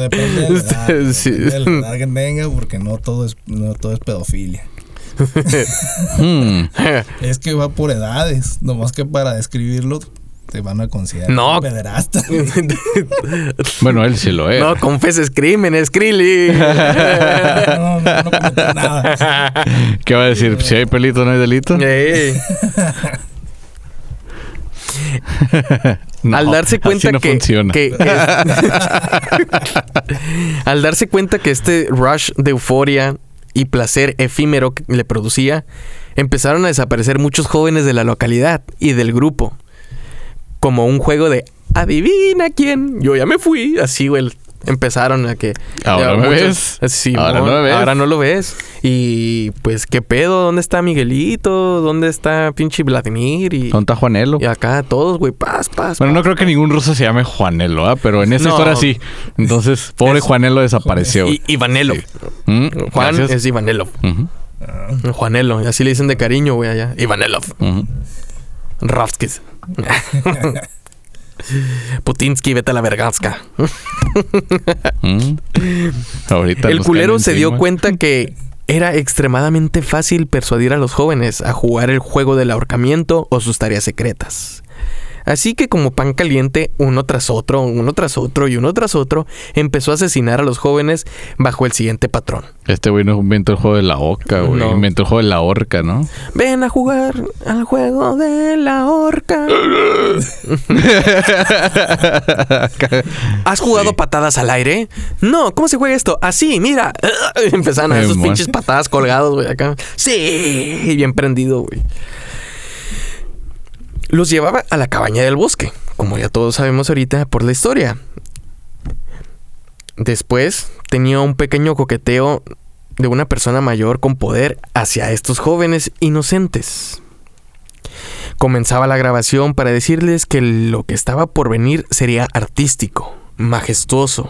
depende de la <laughs> edad, Sí. depende de la edad que tenga, porque no todo es, no todo es pedofilia. Hmm. <laughs> Es que va por edades, nomás que para describirlo te van a considerar No. un pederasta. <laughs> Bueno, él sí lo es. no confeses crímenes, Krillly. <laughs> No, no, no cometió nada. ¿Qué va a decir? Si hay pelito, no hay delito. No, al darse cuenta así no que, funciona. que- que- <laughs> al darse cuenta que este rush de euforia y placer efímero que le producía, empezaron a desaparecer muchos jóvenes de la localidad y del grupo. Como un juego de adivina quién, yo ya me fui, así güey. Empezaron a que Ahora me muchos- ves. Sí, Ahora no me ves. Ahora no lo ves. Y pues qué pedo, ¿dónde está Miguelito? ¿Dónde está pinche Vladimir? Y, ¿Dónde está Juanelo? y acá todos, güey, paz, paz. Bueno, paz. no creo que ningún ruso se llame Juanelo, ¿ah? Pero en esta No. historia sí. Entonces, <laughs> pobre Juanelo desapareció. Y Ivanelov. Mm, Juan gracias. es Ivanelov. Ujú, Juanelo, así le dicen de cariño, güey, allá. Ivanelov. Ravskis. <laughs> Putinsky, vete a la verganska. Mm. El culero se dio cuenta que era extremadamente fácil persuadir a los jóvenes a jugar el juego del ahorcamiento o sus tareas secretas. Así que como pan caliente, uno tras otro, uno tras otro y uno tras otro, empezó a asesinar a los jóvenes bajo el siguiente patrón. Este güey no inventó el juego de la oca, güey. No. Inventó el juego de la horca, ¿no? Ven a jugar al juego de la horca. <laughs> ¿Has jugado Sí. patadas al aire? No, ¿cómo se juega esto? Así, mira. <laughs> Empezaron a Simón. pinches patadas colgados, güey, acá. Sí, bien prendido, güey. Los llevaba a la cabaña del bosque, como ya todos sabemos ahorita por la historia. Después tenía un pequeño coqueteo de una persona mayor con poder hacia estos jóvenes inocentes. Comenzaba la grabación para decirles que lo que estaba por venir sería artístico, majestuoso.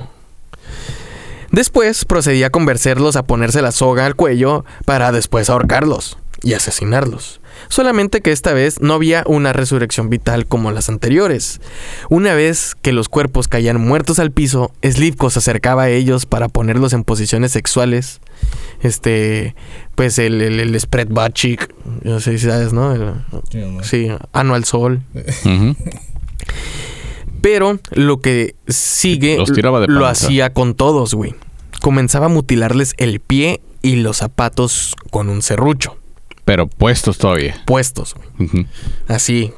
Después procedía a convencerlos a ponerse la soga al cuello para después ahorcarlos y asesinarlos. Solamente que esta vez no había una resurrección vital como las anteriores. Una vez que los cuerpos caían muertos al piso, Slivko se acercaba a ellos para ponerlos en posiciones sexuales. Este, pues el, el, el spread butt cheek, no sé si sabes, ¿no? El- Sí, ¿no? sí, ano al sol. <laughs> Pero lo que sigue Los tiraba de lo hacía con todos, güey. Comenzaba a mutilarles el pie y los zapatos con un serrucho, Pero puestos todavía. puestos. Así.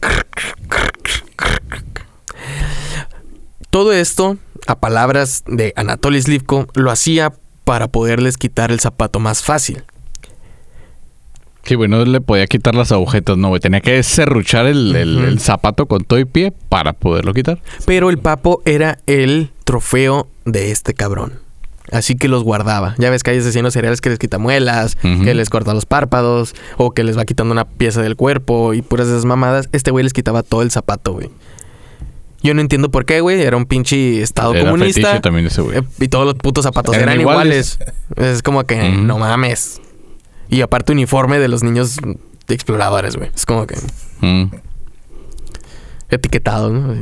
Todo esto, a palabras de Anatoly Slivko, lo hacía para poderles quitar el zapato más fácil. Sí, güey, no le podía quitar las agujetas, no, güey. Tenía que serruchar el, el- Ujú. el zapato con todo y pie para poderlo quitar. Pero el papo era el trofeo de este cabrón. Así que los guardaba. Ya ves que hay asesinos seriales que les quita muelas, que les corta los párpados, o que les va quitando una pieza del cuerpo y puras de esas mamadas. Este güey les quitaba todo el zapato, güey. Yo no entiendo por qué, güey. Era un pinche estado Era comunista. también ese güey. eh, Y todos los putos zapatos Eran eran, iguales. iguales. Es como que, no mames. Y aparte uniforme de los niños exploradores, güey. Es como que Mm. etiquetados, ¿no?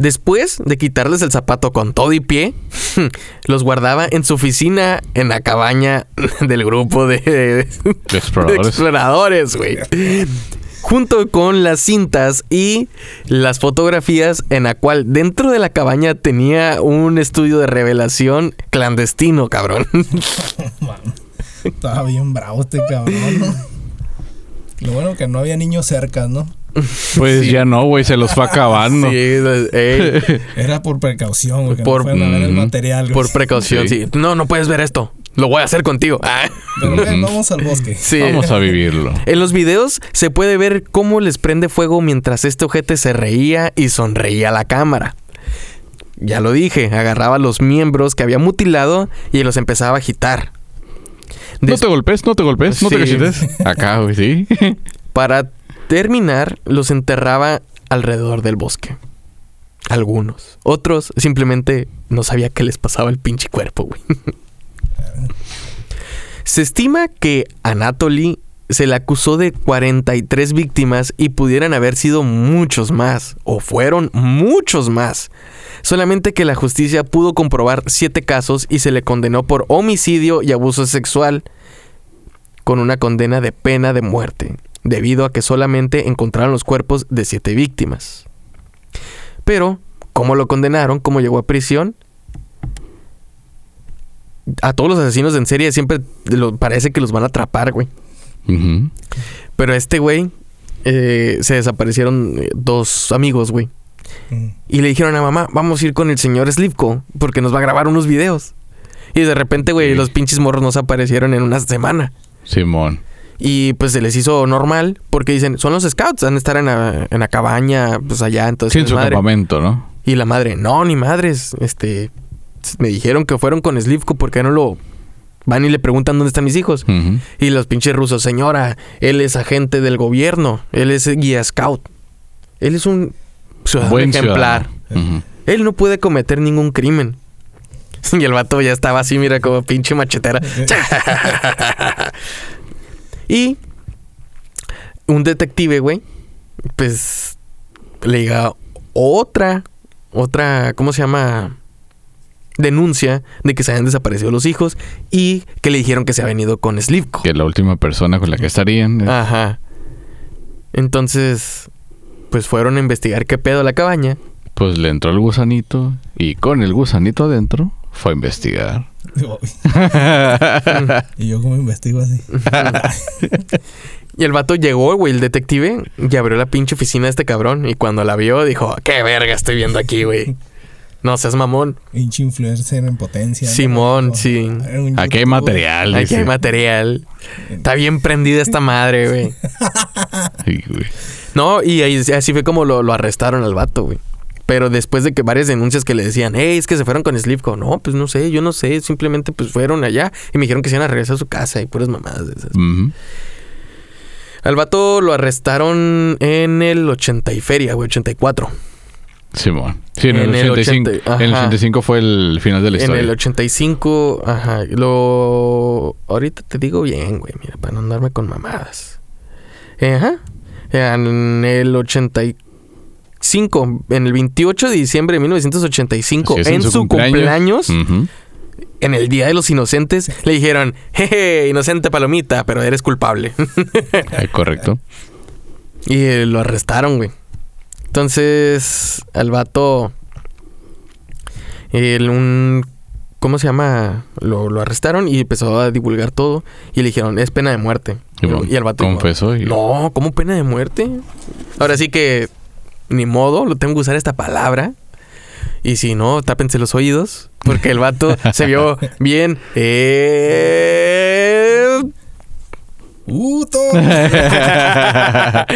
Después de quitarles el zapato con todo y pie, <laughs> los guardaba en su oficina en la cabaña <laughs> del grupo de, de De exploradores. exploradores, güey. Junto con las cintas y las fotografías en la cual dentro de la cabaña tenía un estudio de revelación clandestino, cabrón. <laughs> Estaba bien bravo este cabrón, ¿no? Lo bueno que no había niños cerca, ¿no? Pues Sí. ya no, güey, se los fue acabando. Sí, ey, <laughs> Era por precaución, güey. Que Por- no el material, güey. por precaución, Sí. sí. No, no puedes ver esto. Lo voy a hacer contigo. Ah. Pero vamos al bosque. Sí. Vamos a vivirlo. En los videos se puede ver cómo les prende fuego mientras este ojete se reía y sonreía a la cámara. Ya lo dije, agarraba los miembros que había mutilado y los empezaba a agitar. No te golpes, no te golpes, no te cachetes. <laughs> Acá, güey, sí. Para terminar, los enterraba alrededor del bosque. Algunos. Otros simplemente no sabía qué les pasaba al pinche cuerpo, güey. <laughs> Se estima que Anatoly se le acusó de 43 víctimas y pudieran haber sido muchos más, o fueron muchos más. Solamente que la justicia pudo comprobar siete casos y se le condenó por homicidio y abuso sexual con una condena de pena de muerte, debido a que solamente encontraron los cuerpos de siete víctimas. Pero, ¿cómo lo condenaron? ¿Cómo llegó a prisión? A todos los asesinos en serie siempre lo- parece que los van a atrapar, güey. Ujú. Pero a este güey eh, se desaparecieron eh, dos amigos, güey. Mm. Y le dijeron a mamá, vamos a ir con el señor Slivko porque nos va a grabar unos videos. Y de repente, güey, Sí. los pinches morros nos aparecieron en una semana. Simón. Y pues se les hizo normal porque dicen, son los scouts, van a estar en la, en la cabaña, pues allá, entonces... Sí, en su madre. campamento, ¿no? Y la madre, no, ni madres, este... Me dijeron que fueron con Slivko porque no lo... Van y le preguntan dónde están mis hijos. Y los pinches rusos, señora, él es agente del gobierno, él es guía scout. Él es un ciudadano Buen ejemplar. ciudadano. Él no puede cometer ningún crimen. <laughs> Y el vato ya estaba así, mira, como pinche machetera. <laughs> y un detective, güey, pues le llega otra, otra, ¿cómo se llama? Denuncia de que se habían desaparecido los hijos y que le dijeron que se ha venido con Slivko. Que la última persona con la que estarían. Eh, Ajá. Entonces, pues fueron a investigar qué pedo la cabaña. Pues le entró el gusanito y con el gusanito adentro fue a investigar. <laughs> y yo como investigo así. <laughs> Y el vato llegó, güey, el detective, y abrió la pinche oficina de este cabrón. Y cuando la vio, dijo, qué verga estoy viendo aquí, güey. No seas mamón. Pinche influencer en potencia. ¿no? Simón, sí. Aquí hay material. Aquí dice. hay material. Está bien prendida esta madre, güey. <laughs> Sí. No, y ahí, así fue como lo, lo arrestaron al vato, güey. Pero después de que varias denuncias que le decían, hey, es que se fueron con Slivko. No, pues no sé, yo no sé. Simplemente pues fueron allá y me dijeron que se iban a regresar a su casa y puras mamadas de esas. Al vato lo arrestaron en el 80 y feria, güey, 84. Simón. Sí, en, En el el 85. 80, en el ajá. 85 fue el final de la En historia. el 85, ajá, lo... Ahorita te digo bien, güey, mira, para no andarme con mamadas. Eh, Ajá. En el 85, en el 28 de diciembre de 1985, Así es, en, su cumpleaños, en el Día de los Inocentes, le dijeron, jeje, inocente palomita, pero eres culpable. <laughs> Ay, correcto. y eh, lo arrestaron, güey. Entonces, al vato, el, un, ¿cómo se llama? Lo, lo arrestaron y empezó a divulgar todo. Y le dijeron, es pena de muerte. Y bueno, Y el vato confesó y- No, ¿cómo pena de muerte? Ahora sí que, ni modo, lo tengo que usar esta palabra. Y si no, tápense los oídos. Porque el vato <laughs> se vio bien. Eh... ¡Puto! <laughs> Gracias.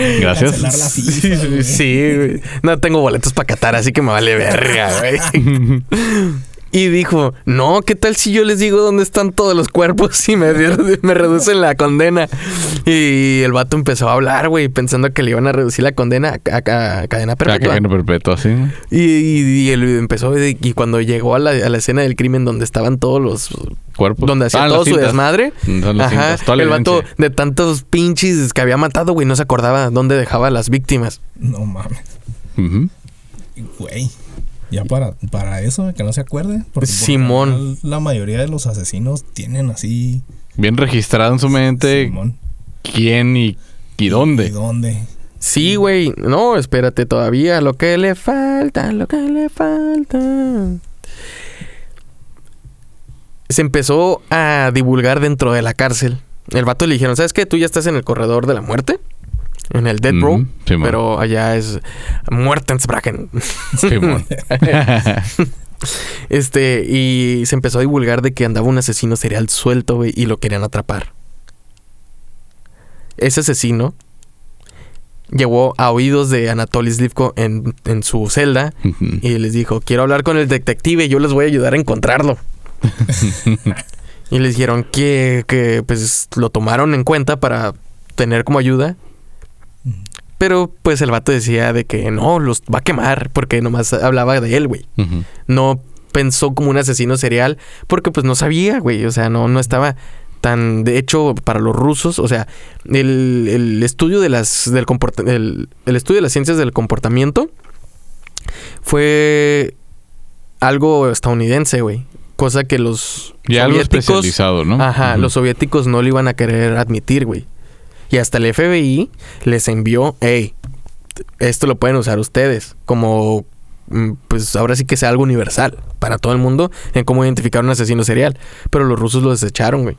Cancelar la FIFA, güey. Sí, güey. No tengo boletos para Qatar, así que me vale verga, güey. <laughs> Y dijo, no, ¿qué tal si yo les digo dónde están todos los cuerpos <laughs> y me, me reducen la condena? Y el vato empezó a hablar, güey, pensando que le iban a reducir la condena a, a- a cadena perpetua. cadena perpetua, sí. Y, y- y él empezó, y cuando llegó a la, a la escena del crimen donde estaban todos los... Cuerpos. Donde hacía Ah, todo su desmadre. Ajá. cintas, El vato de tantos pinches que había matado, güey, no se acordaba dónde dejaba a las víctimas. No mames. Güey. Ya para, para eso, que no se acuerde. Porque por Simón. La mayoría de los asesinos tienen así. Bien registrado en su mente Simón. quién y, y dónde. ¿Y dónde? Sí, güey. No, espérate todavía. Lo que le falta, lo que le falta. Se empezó a divulgar dentro de la cárcel. El vato le dijeron, ¿sabes qué? Tú ya estás en el corredor de la muerte. En el Dead Row. Pero allá es Muertensbrachen. Simón. <laughs> Este, y se empezó a divulgar de que andaba un asesino serial suelto, güey, y lo querían atrapar. Ese asesino llegó a oídos de Anatoly Slivko en, en su celda y les dijo, quiero hablar con el detective, yo les voy a ayudar a encontrarlo. <laughs> y les dijeron que, que, pues lo tomaron en cuenta para tener como ayuda. Pero pues el vato decía de que no, los va a quemar porque nomás hablaba de él, güey. No pensó como un asesino serial porque pues no sabía, güey, o sea, no, no estaba tan, de hecho, para los rusos, o sea, el, el estudio de las, del comporta- el, el estudio de las ciencias del comportamiento fue algo estadounidense, güey, cosa que los Y algo especializado, ¿no? ajá, los soviéticos no lo iban a querer admitir, güey. Y hasta el FBI les envió, hey, esto lo pueden usar ustedes como, mm, pues ahora sí que sea algo universal para todo el mundo en cómo identificar un asesino serial. Pero los rusos lo desecharon, güey.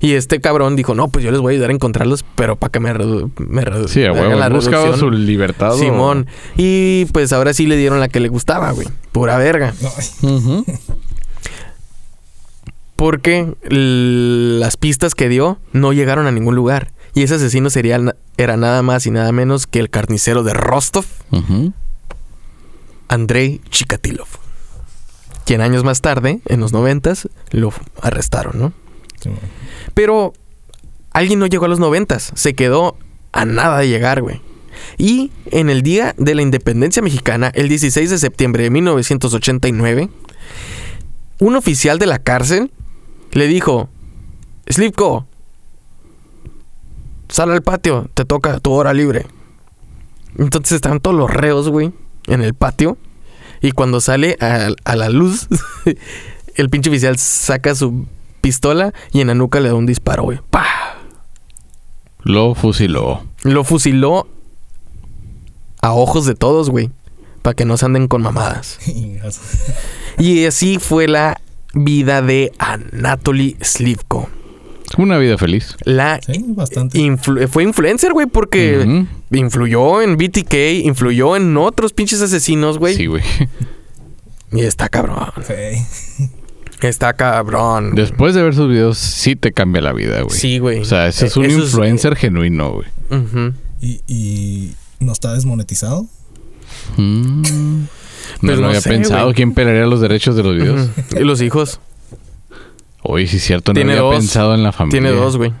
Y este cabrón dijo, no, pues yo les voy a ayudar a encontrarlos, pero para que me, redu me redu- Sí, a me hagan huevo. la Buscaba reducción". su libertad. o- Simón. Y pues ahora sí le dieron la que le gustaba, güey. Pura verga. Porque las pistas que dio no llegaron a ningún lugar. Y ese asesino serial era nada más y nada menos que el carnicero de Rostov. Andrei Chikatilov. Quien años más tarde, en los noventas, lo arrestaron, ¿no? Pero alguien no llegó a los noventas. Se quedó a nada de llegar, güey. Y en el día de la independencia mexicana, el 16 de septiembre de 1989, un oficial de la cárcel le dijo, Slipko, sal al patio, te toca tu hora libre. Entonces estaban todos los reos, güey, en el patio. Y cuando sale a, a la luz, <laughs> el pinche oficial saca su pistola y en la nuca le da un disparo, güey. ¡Pah! Lo fusiló. Lo fusiló a ojos de todos, güey. Para que no se anden con mamadas. <laughs> Y así fue la vida de Anatoly Slivko. Una vida feliz. La Sí, bastante. influ- fue influencer, güey, porque influyó en BTK, influyó en otros pinches asesinos, güey. Sí, güey. <laughs> Y está cabrón. Sí. Está cabrón. Después de ver sus videos, sí te cambia la vida, güey. Sí, güey. O sea, ese es un Eh, eso influencer genuino, güey. ¿Y, y no está desmonetizado? Mm. No Pues lo había sé, pensado. ¿Quién pelearía los derechos de los videos? Y los hijos. Oye, sí es cierto, no Tiene había dos. pensado en la familia. Tiene dos, güey.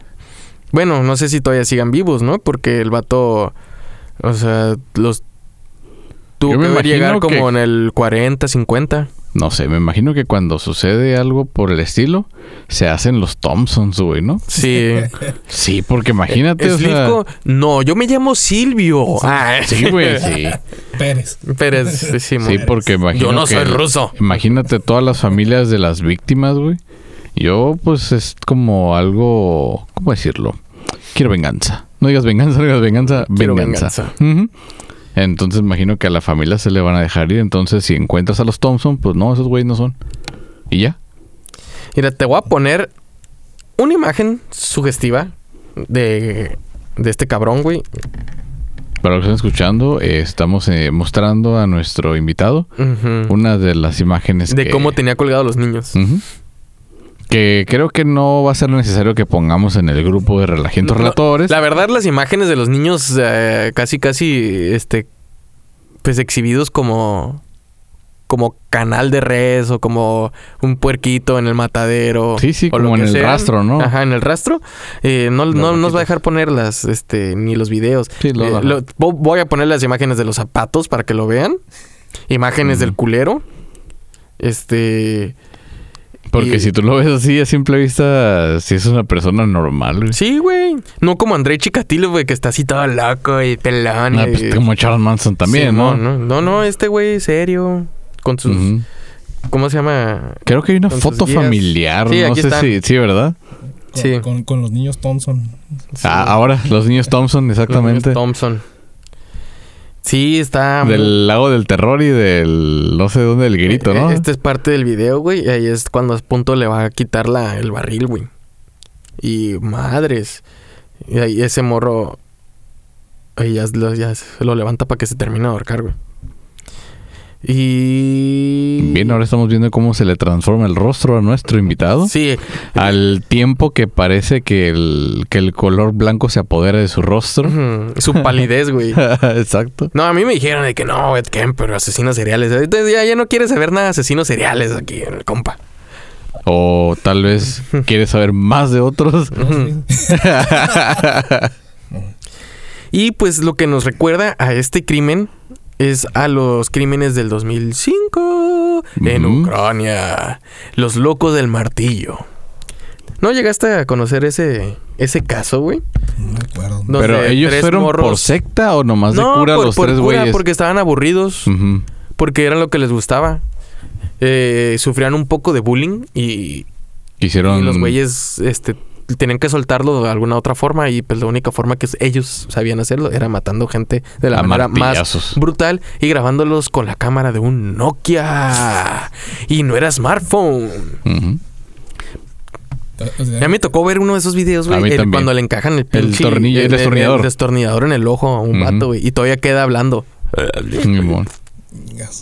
Bueno, no sé si todavía sigan vivos, ¿no? Porque el vato. O sea, los. Tuvo Yo me que llegar como que- en el 40, 50. No sé, me imagino que cuando sucede algo por el estilo, se hacen los Thompsons, güey, ¿no? Sí. <laughs> Sí, porque imagínate, o sea... Slivko, no, yo me llamo Silvio. Ah, Sí, güey, sí. <laughs> Pérez. Pérez, sí, sí, Sí, porque imagino Yo no que soy ruso. Imagínate todas las familias de las víctimas, güey. Yo, pues, es como algo... ¿Cómo decirlo? Quiero venganza. No digas venganza, <laughs> no digas venganza. Quiero venganza. Entonces imagino que a la familia se le van a dejar ir. Entonces, si encuentras a los Thompson, pues no, esos güeyes no son. Y ya. Mira, te voy a poner una imagen sugestiva de, de este cabrón, güey. Para los que están escuchando, eh, estamos eh, mostrando a nuestro invitado una de las imágenes De que- cómo tenía colgados los niños. Que creo que no va a ser necesario que pongamos en el grupo de relajientos No, relatores. La verdad, las imágenes de los niños eh, casi, casi, este, pues exhibidos como, como canal de res o como un puerquito en el matadero. Sí, sí, o lo como en el rastro, ¿no? Ajá, en el rastro. Eh, no, no nos va a dejar poner las, este, ni los videos. Sí, lo- Eh, lo- voy a poner las imágenes de los zapatos para que lo vean. Imágenes del culero. Este. Porque y- si tú lo ves así a simple vista, si es una persona normal. güey. Sí, güey. No como André Chikatilo, güey, que está así todo loco y pelón. Ah, y- pues como Charles Manson también, Sí, ¿no? No, no, no, este güey serio. Con sus. ¿Cómo se llama? Creo que hay una Con foto familiar, Sí, no aquí sé están. si, sí, ¿verdad? Con, Sí. con, con los niños Thompson. Ah, ahora, los niños Thompson, exactamente. Thompson. Sí, está. Del lago del terror y del no sé dónde del grito, Eh, ¿no? Este es parte del video, güey. Y ahí es cuando a punto le va a quitar la, el barril, güey. Y madres. Y ahí ese morro. Ahí ya, lo- ya se lo levanta para que se termine de ahorcar, güey. Y. Bien, ahora estamos viendo cómo se le transforma el rostro a nuestro invitado. Sí, Al tiempo que parece que el, que el color blanco se apodera de su rostro. su palidez, güey. <laughs> Exacto. No, a mí me dijeron de que no, Ed Kemper, asesinos seriales. Entonces ya, ya no quieres saber nada de asesinos seriales aquí, el compa. O tal vez quieres saber más de otros. <laughs> Y pues lo que nos recuerda a este crimen es a los crímenes del 2005 en Ujú. Ucrania. Los locos del martillo. ¿No llegaste a conocer ese, ese caso, güey? No me acuerdo. Pero ellos fueron por secta o nomás de no, cura por, los por tres güeyes. porque estaban aburridos, porque era lo que les gustaba. Eh, sufrían un poco de bullying y, Hicieron. y los güeyes este, tenían que soltarlo de alguna otra forma y pues la única forma que ellos sabían hacerlo era matando gente de la A manera más brutal y grabándolos con la cámara de un Nokia. Y no era smartphone. O sea, Ya me tocó ver uno de esos videos, güey, cuando le encajan el tornillo, el destornillador. destornillador en el ojo a un Ujú. vato, güey, y todavía queda hablando.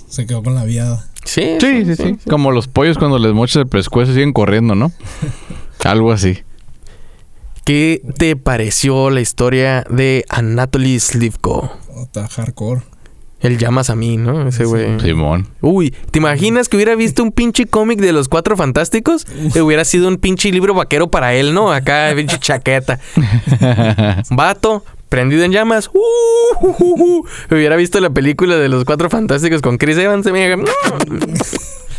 Se quedó con la viada. Sí, Sí, sí, sí. Como los pollos cuando les mochas el pescuezo siguen corriendo, ¿no? <laughs> Algo así. ¿Qué te pareció la historia de Anatoly Slivko? Está hardcore. El llamas a mí, ¿no? Ese güey. Simón. Uy, ¿te imaginas que hubiera visto un pinche cómic de los cuatro fantásticos? Que hubiera sido un pinche libro vaquero para él, ¿no? Acá, pinche chaqueta. <laughs> Vato, prendido en llamas. Uh, uh, uh, uh. Hubiera visto la película de los cuatro fantásticos con Chris Evans. se me-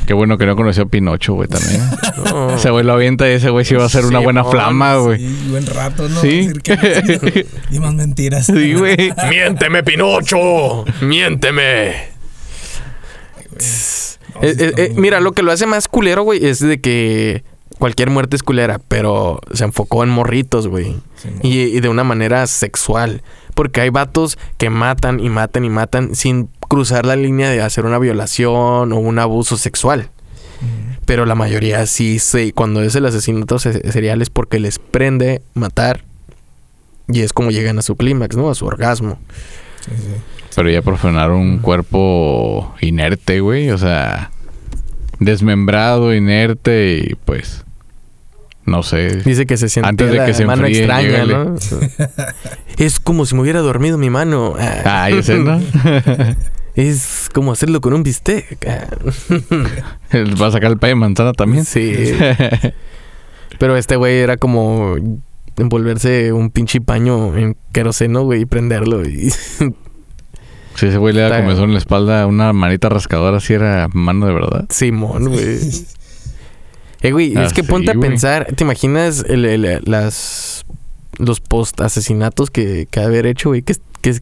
Qué bueno que no conoció a Pinocho, güey, también. <laughs> No. Ese güey lo avienta y ese güey sí va a ser una buena flama, güey. Sí, buen rato, ¿no? Sí. Decir que no. <laughs> Y más mentiras. Sí, güey. <laughs> ¡Miénteme, Pinocho! ¡Miénteme! No, Eh, sí eh, eh, mira, lo que lo hace más culero, güey, es de que cualquier muerte es culera, pero se enfocó en morritos, güey. Sí. Y, y de una manera sexual. Porque hay vatos que matan y matan y matan sin cruzar la línea de hacer una violación o un abuso sexual. Pero la mayoría sí, sí. Cuando es el asesinato se- serial es porque les prende matar. Y es como llegan a su clímax, ¿no? A su orgasmo. Sí, sí. Pero ya profanar un cuerpo inerte, güey. O sea, desmembrado, inerte y pues. No sé. Dice que se siente Antes de la que se mano enfríe, extraña, llégale. ¿no? <laughs> es como si me hubiera dormido mi mano. Ah, ese, ¿no? <laughs> Es como hacerlo con un bistec. <laughs> Va a sacar el pay de manzana también. Sí. Pero este güey era como envolverse un pinche paño en queroseno, güey, y prenderlo. Y... Sí, ese güey le da comezón en la espalda una manita rascadora, si era mano de verdad. Simón, güey. Eh, güey, Ah, es que sí, ponte a pensar, ¿te imaginas el- el- las los post asesinatos que, que haber hecho, güey? ¿Qué, qué,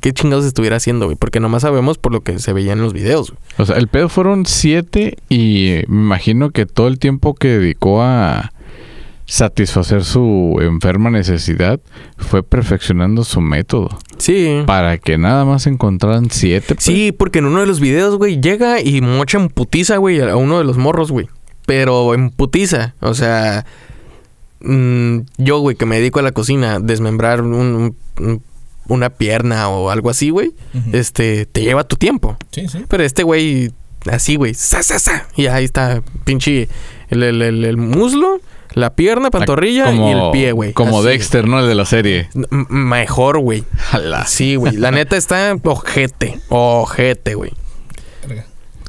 qué chingados estuviera haciendo, güey? Porque nomás sabemos por lo que se veía en los videos, güey. O sea, el pedo fueron siete y me imagino que todo el tiempo que dedicó a satisfacer su enferma necesidad fue perfeccionando su método Sí. para que nada más encontraran siete. pues. Sí, porque en uno de los videos, güey, llega y mocha en putiza, güey, a uno de los morros, güey. Pero en putiza. O sea, mm, yo, güey, que me dedico a la cocina, desmembrar un- un- una pierna o algo así, güey, este, te lleva tu tiempo. Sí, sí. Pero este güey, así, güey, sa, sa, sa, y ahí está, pinche, el, el- el- el muslo, la pierna, pantorrilla y el pie, güey. Como Así. Dexter, ¿no? El de la serie. M- mejor, güey. Sí, güey. La <laughs> neta está ojete. Ojete, güey.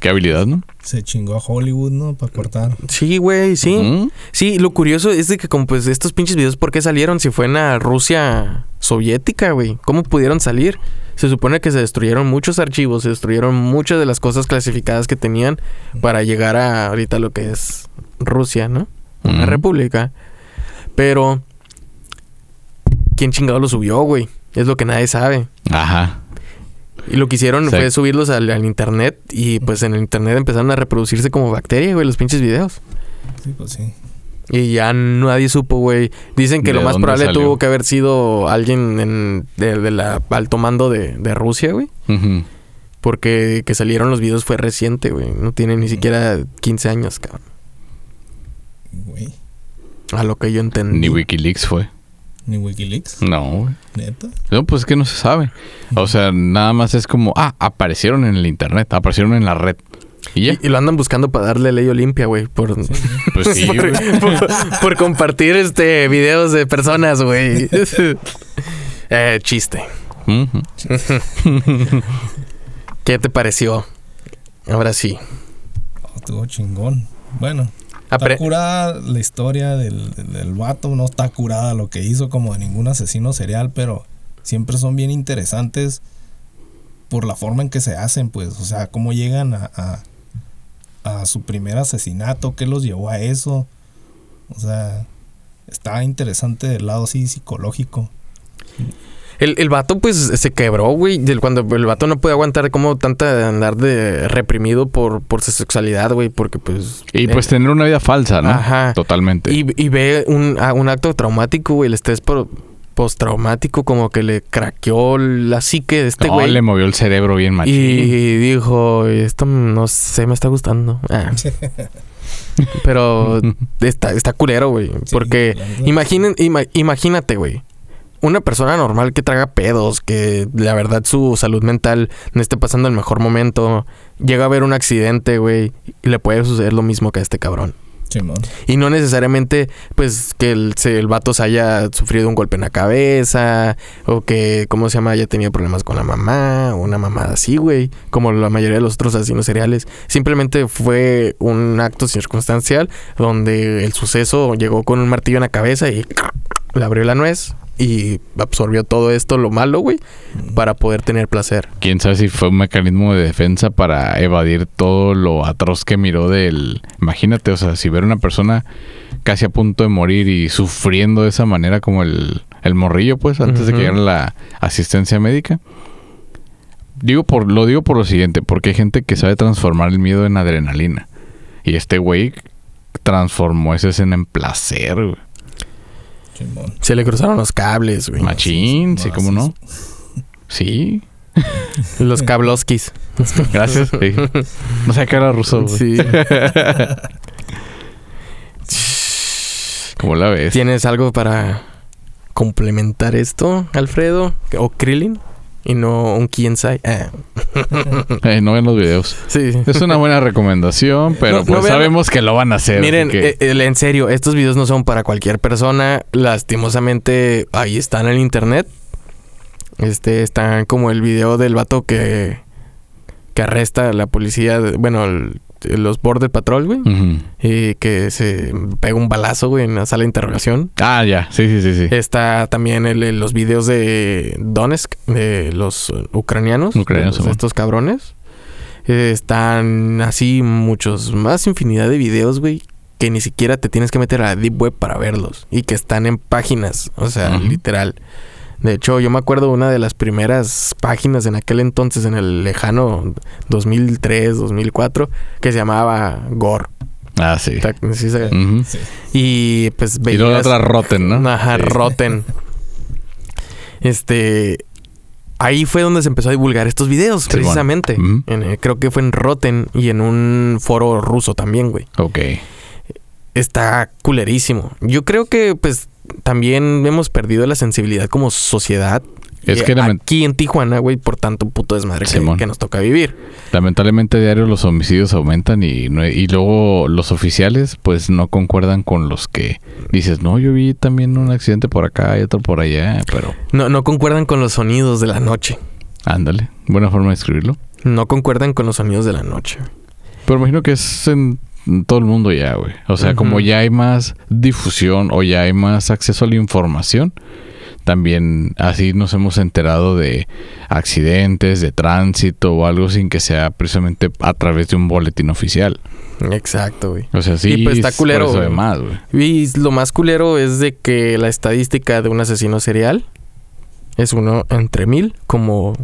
Qué habilidad, ¿no? Se chingó a Hollywood, ¿no? Para cortar. Sí, güey, sí. Sí, lo curioso es de que como pues estos pinches videos, ¿por qué salieron si fue en la Rusia soviética, güey? ¿Cómo pudieron salir? Se supone que se destruyeron muchos archivos, se destruyeron muchas de las cosas clasificadas que tenían para llegar a ahorita lo que es Rusia, ¿no? Una república. Pero, ¿quién chingado lo subió, güey? Es lo que nadie sabe. Ajá. Y lo que hicieron Sí. fue subirlos al, al internet y pues en el internet empezaron a reproducirse como bacterias, güey, los pinches videos. Sí, pues sí. Y ya nadie supo, güey. Dicen que ¿De lo más probable salió? tuvo que haber sido alguien en, de, de la alto mando de, de Rusia, güey. Porque que salieron los videos fue reciente, güey. No tiene ni siquiera 15 años, cabrón. Güey. A lo que yo entendí. Ni Wikileaks fue. Ni Wikileaks. No, güey. Neta. No, pues es que no se sabe. O sea, nada más es como, ah, aparecieron en el internet, aparecieron en la red. Y ya. Y, y lo andan buscando para darle ley Olimpia, güey. Por, Sí. <laughs> Pues sí, <laughs> por, güey. por- por compartir este videos de personas, güey. <laughs> eh, chiste. ¿Qué te pareció? Ahora sí. Oh, estuvo chingón. Bueno. Apre- Está curada la historia del, del, vato, no está curada lo que hizo como de ningún asesino serial, pero siempre son bien interesantes por la forma en que se hacen, pues, o sea, cómo llegan a, a, su primer asesinato, qué los llevó a eso, o sea, está interesante del lado así psicológico. El, el vato, pues, se quebró, güey. Cuando el vato no puede aguantar como tanta andar de reprimido por, por su sexualidad, güey. Porque, pues... Y eh, pues tener una vida falsa, ¿no? Ajá. Totalmente. y, y ve un, a- un acto traumático, güey. El estrés por- postraumático como que le craqueó la psique de este no, güey. le movió el cerebro bien machín. y dijo, esto no sé, me está gustando. Ah. <laughs> Pero <laughs> está, está culero, güey. Sí, porque imaginen, ima- imagínate, güey. Una persona normal que traga pedos, que la verdad su salud mental no esté pasando el mejor momento, llega a haber un accidente, güey, y le puede suceder lo mismo que a este cabrón. Simón. Y no necesariamente, pues, que el, se- el vato se haya sufrido un golpe en la cabeza, o que, ¿cómo se llama?, haya tenido problemas con la mamá, o una mamada así, güey, como la mayoría de los otros asesinos seriales. Simplemente fue un acto circunstancial donde el suceso llegó con un martillo en la cabeza y le abrió la nuez y absorbió todo esto, lo malo, güey, para poder tener placer. Quién sabe si fue un mecanismo de defensa para evadir todo lo atroz que miró del. Imagínate, o sea, si ver a una persona casi a punto de morir y sufriendo de esa manera como el, el morrillo, pues, antes de que llegara la asistencia médica. Digo por, lo digo por lo siguiente, porque hay gente que sabe transformar el miedo en adrenalina. Y este güey transformó esa escena en placer, güey. Simón. Se le cruzaron los cables, güey. Machín, sí, cómo no. Sí, <laughs> Los cabloskis. <laughs> gracias. sí. No sé qué era ruso, güey. Sí. ¿Cómo la ves? ¿Tienes algo para complementar esto, Alfredo? ¿O Krillin? Y no un quién sabe. Eh, <laughs> no ven los videos. sí. Es una buena recomendación, pero No, pues sabemos que lo van a hacer. Miren, que- eh, en serio, estos videos no son para cualquier persona. Lastimosamente, ahí están en internet. Este, están como el video del vato que, que arresta a la policía. bueno, el este, los Border Patrol, güey. Y que se pega un balazo, güey, en la sala de interrogación. Ah, ya. Sí, sí, sí, sí. Está también el- los videos de Donetsk, de los ucranianos. Ucranianos, de estos cabrones. Eh, están así muchos, más infinidad de videos, güey, que ni siquiera te tienes que meter a la Deep Web para verlos. Y que están en páginas, o sea, literal. De hecho, yo me acuerdo de una de las primeras páginas en aquel entonces, en el lejano 2003, 2004, que se llamaba Gore. Ah, sí. Se-. Y pues Y luego la veías- otra Rotten, ¿no? Ajá, Sí. Rotten. Este. Ahí fue donde se empezó a divulgar estos videos, precisamente. Ujú. En, eh, creo que fue en Rotten y en un foro ruso también, güey. Ok. Está culerísimo. Yo creo que, pues, también hemos perdido la sensibilidad como sociedad. Es eh, que aquí en Tijuana, güey, por tanto puto desmadre que, nos toca vivir. Lamentablemente diario los homicidios aumentan y, y luego los oficiales pues no concuerdan con los que dices, no, yo vi también un accidente por acá y otro por allá, pero No, no concuerdan con los sonidos de la noche. ándale, buena forma de escribirlo. No concuerdan con los sonidos de la noche. Pero imagino que es en todo el mundo ya, güey. O sea, como ya hay más difusión o ya hay más acceso a la información, también así nos hemos enterado de accidentes, de tránsito o algo sin que sea precisamente a través de un boletín oficial. Exacto, güey. O sea, sí, Y, pues, está es culero, por eso güey. de más, güey. Y lo más culero es de que la estadística de un asesino serial es uno entre mil, como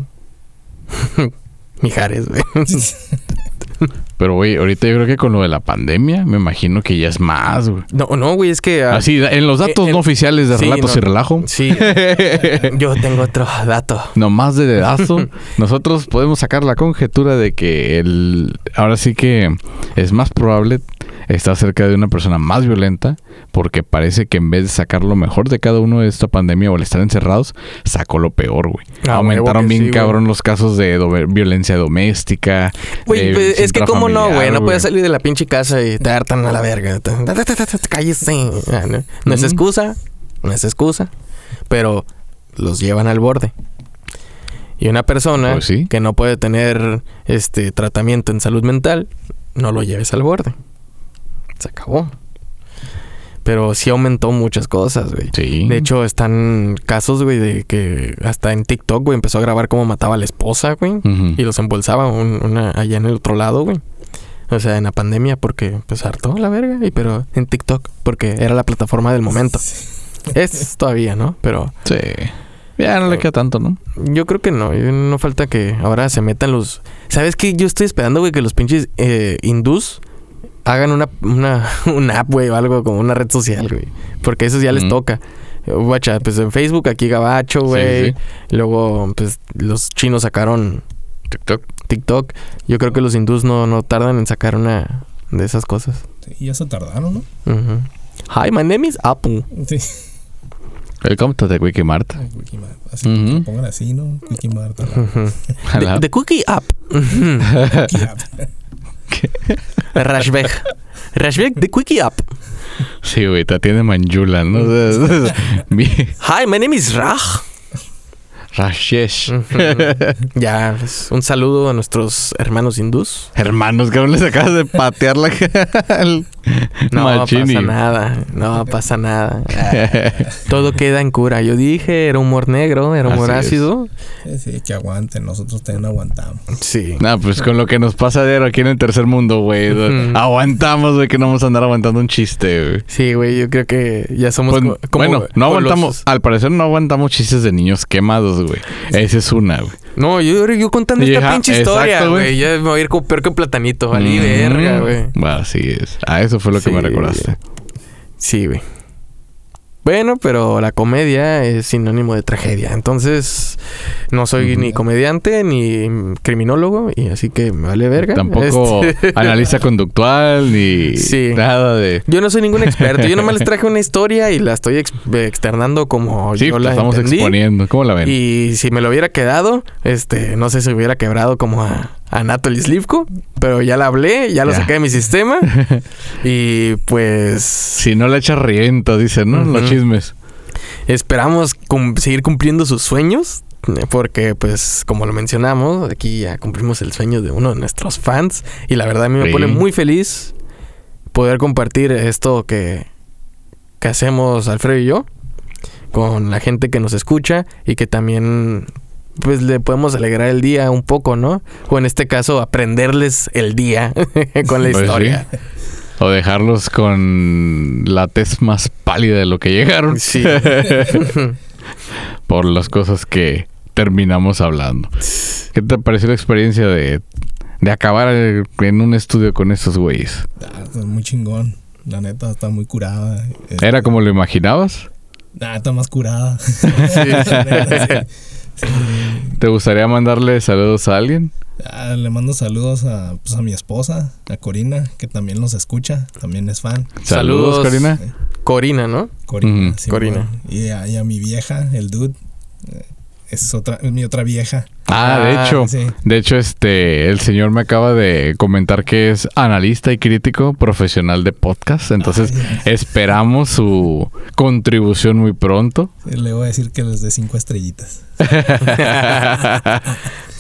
<laughs> Mijares, güey. <laughs> Pero, güey, ahorita yo creo que con lo de la pandemia, me imagino que ya es más, güey. No, no, güey, es que... ah, Así, en los datos no oficiales de sí, relatos no. y relajo. Sí, <laughs> yo tengo otro dato. Nomás de dedazo, <laughs> nosotros podemos sacar la conjetura de que el ahora sí que es más probable estar cerca de una persona más violenta porque parece que en vez de sacar lo mejor de cada uno de esta pandemia o al estar encerrados, sacó lo peor, güey. Ah, Aumentaron bien sí, güey. cabrón los casos de do- violencia doméstica. Güey, de pues, es que cómo no, güey, no puedes salir de la pinche casa y te hartan a la verga. Cállese. Ah, No, no es excusa, no es excusa, pero los llevan al borde. Y una persona Pues sí. que no puede tener este tratamiento en salud mental, no lo lleves al borde. Se acabó. Pero sí aumentó muchas cosas, güey. Sí. De hecho, están casos, güey, de que hasta en TikTok, güey, empezó a grabar cómo mataba a la esposa, güey. Y los embolsaba un- una allá en el otro lado, güey. O sea, en la pandemia, porque pues hartó la verga. Y pero en TikTok, porque era la plataforma del momento. Es todavía, ¿no? Pero Sí. Ya no le queda tanto, ¿no? yo creo que no. No falta que ahora se metan los. ¿Sabes qué? Yo estoy esperando, güey, que los pinches eh, hindús hagan una, una, <laughs> una app, güey, o algo como una red social, güey. Porque eso ya les Ujú. toca. Guacha, pues en Facebook aquí Gabacho, Sí, güey. sí. Luego, pues los chinos sacaron TikTok. TikTok. Yo creo que los hindús no, no tardan en sacar una de esas cosas. Sí, ya se tardaron, ¿no? Ujú. Hi, my name is Apu. Sí. Welcome to the Wiki Mart. Ay, Wikimart. Así Ujú. que lo pongan así, ¿no? Wikimart. la- Ujú. Ala. The, the cookie app. Ujú. Wikimart. <laughs> Rashbek. Rashbek, the quickie app. Sí, güey, te atiende Manjula, ¿no? <laughs> Hi, my name is Raj. Rashesh. Ya, pues, un saludo a nuestros hermanos hindús. Hermanos, cabrón, les acabas de patear la <laughs> al No machini. pasa nada, no pasa nada. <laughs> Todo queda en cura. Yo dije, era humor negro, era humor Así ácido. Sí, sí, que aguanten. Nosotros también aguantamos. Sí. No, pues con lo que nos pasa de aquí en el tercer mundo, güey. Aguantamos, güey, que no vamos a andar aguantando un chiste, güey. Sí, güey, yo creo que ya somos Pues, co- como bueno, no aguantamos, al parecer no aguantamos chistes de niños quemados, güey. Esa es una, güey. No, yo, yo contando Sí, esta ajá, pinche historia, güey. güey. Ya me voy a ir como peor que platanito. Valí verga, Mm, güey. Bueno, así es. A eso fue lo que Sí, me recordaste. Sí, güey. Bueno, pero la comedia es sinónimo de tragedia. Entonces, no soy ni comediante ni criminólogo. Y así que me vale verga. Tampoco Este- <laughs> analista conductual ni Sí. nada de... Yo no soy ningún experto. Yo nomás les traje una historia y la estoy ex- externando como Sí, yo la la estamos entendí. exponiendo. ¿Cómo la ven? Y si me lo hubiera quedado, este, no sé si hubiera quebrado como a Anatoly Slivko, pero ya la hablé, ya lo saqué de mi sistema. <laughs> y pues Si no le echas riento, dicen, ¿no? Los chismes. esperamos cum- seguir cumpliendo sus sueños porque pues como lo mencionamos, aquí ya cumplimos el sueño de uno de nuestros fans y la verdad a mí me Sí. pone muy feliz poder compartir esto que, que hacemos Alfredo y yo con la gente que nos escucha y que también pues le podemos alegrar el día un poco, ¿no? O en este caso aprenderles el día <laughs> con la Pues sí. historia. O dejarlos con la tez más pálida de lo que llegaron. Sí. <laughs> por las cosas que terminamos hablando. ¿Qué te pareció la experiencia de, de acabar en un estudio con estos güeyes? Ah, está muy chingón. La neta está muy curada. ¿Era como lo imaginabas? Ah, está más curada. Sí. <laughs> <laughs> ¿Te gustaría mandarle saludos a alguien? Ah, le mando saludos a, pues, a mi esposa, a Corina, que también nos escucha, también es fan. Saludos, Saludos. Corina. Corina, ¿no? Corina. Sí, Corina. bueno. Y a, y a mi vieja, el dude. Es otra, es mi otra vieja. Ah, de Ah, hecho, sí. de hecho, este, el señor me acaba de comentar que es analista y crítico profesional de podcast. Entonces, Ay. esperamos su contribución muy pronto. Le voy a decir que les dé cinco estrellitas. <laughs>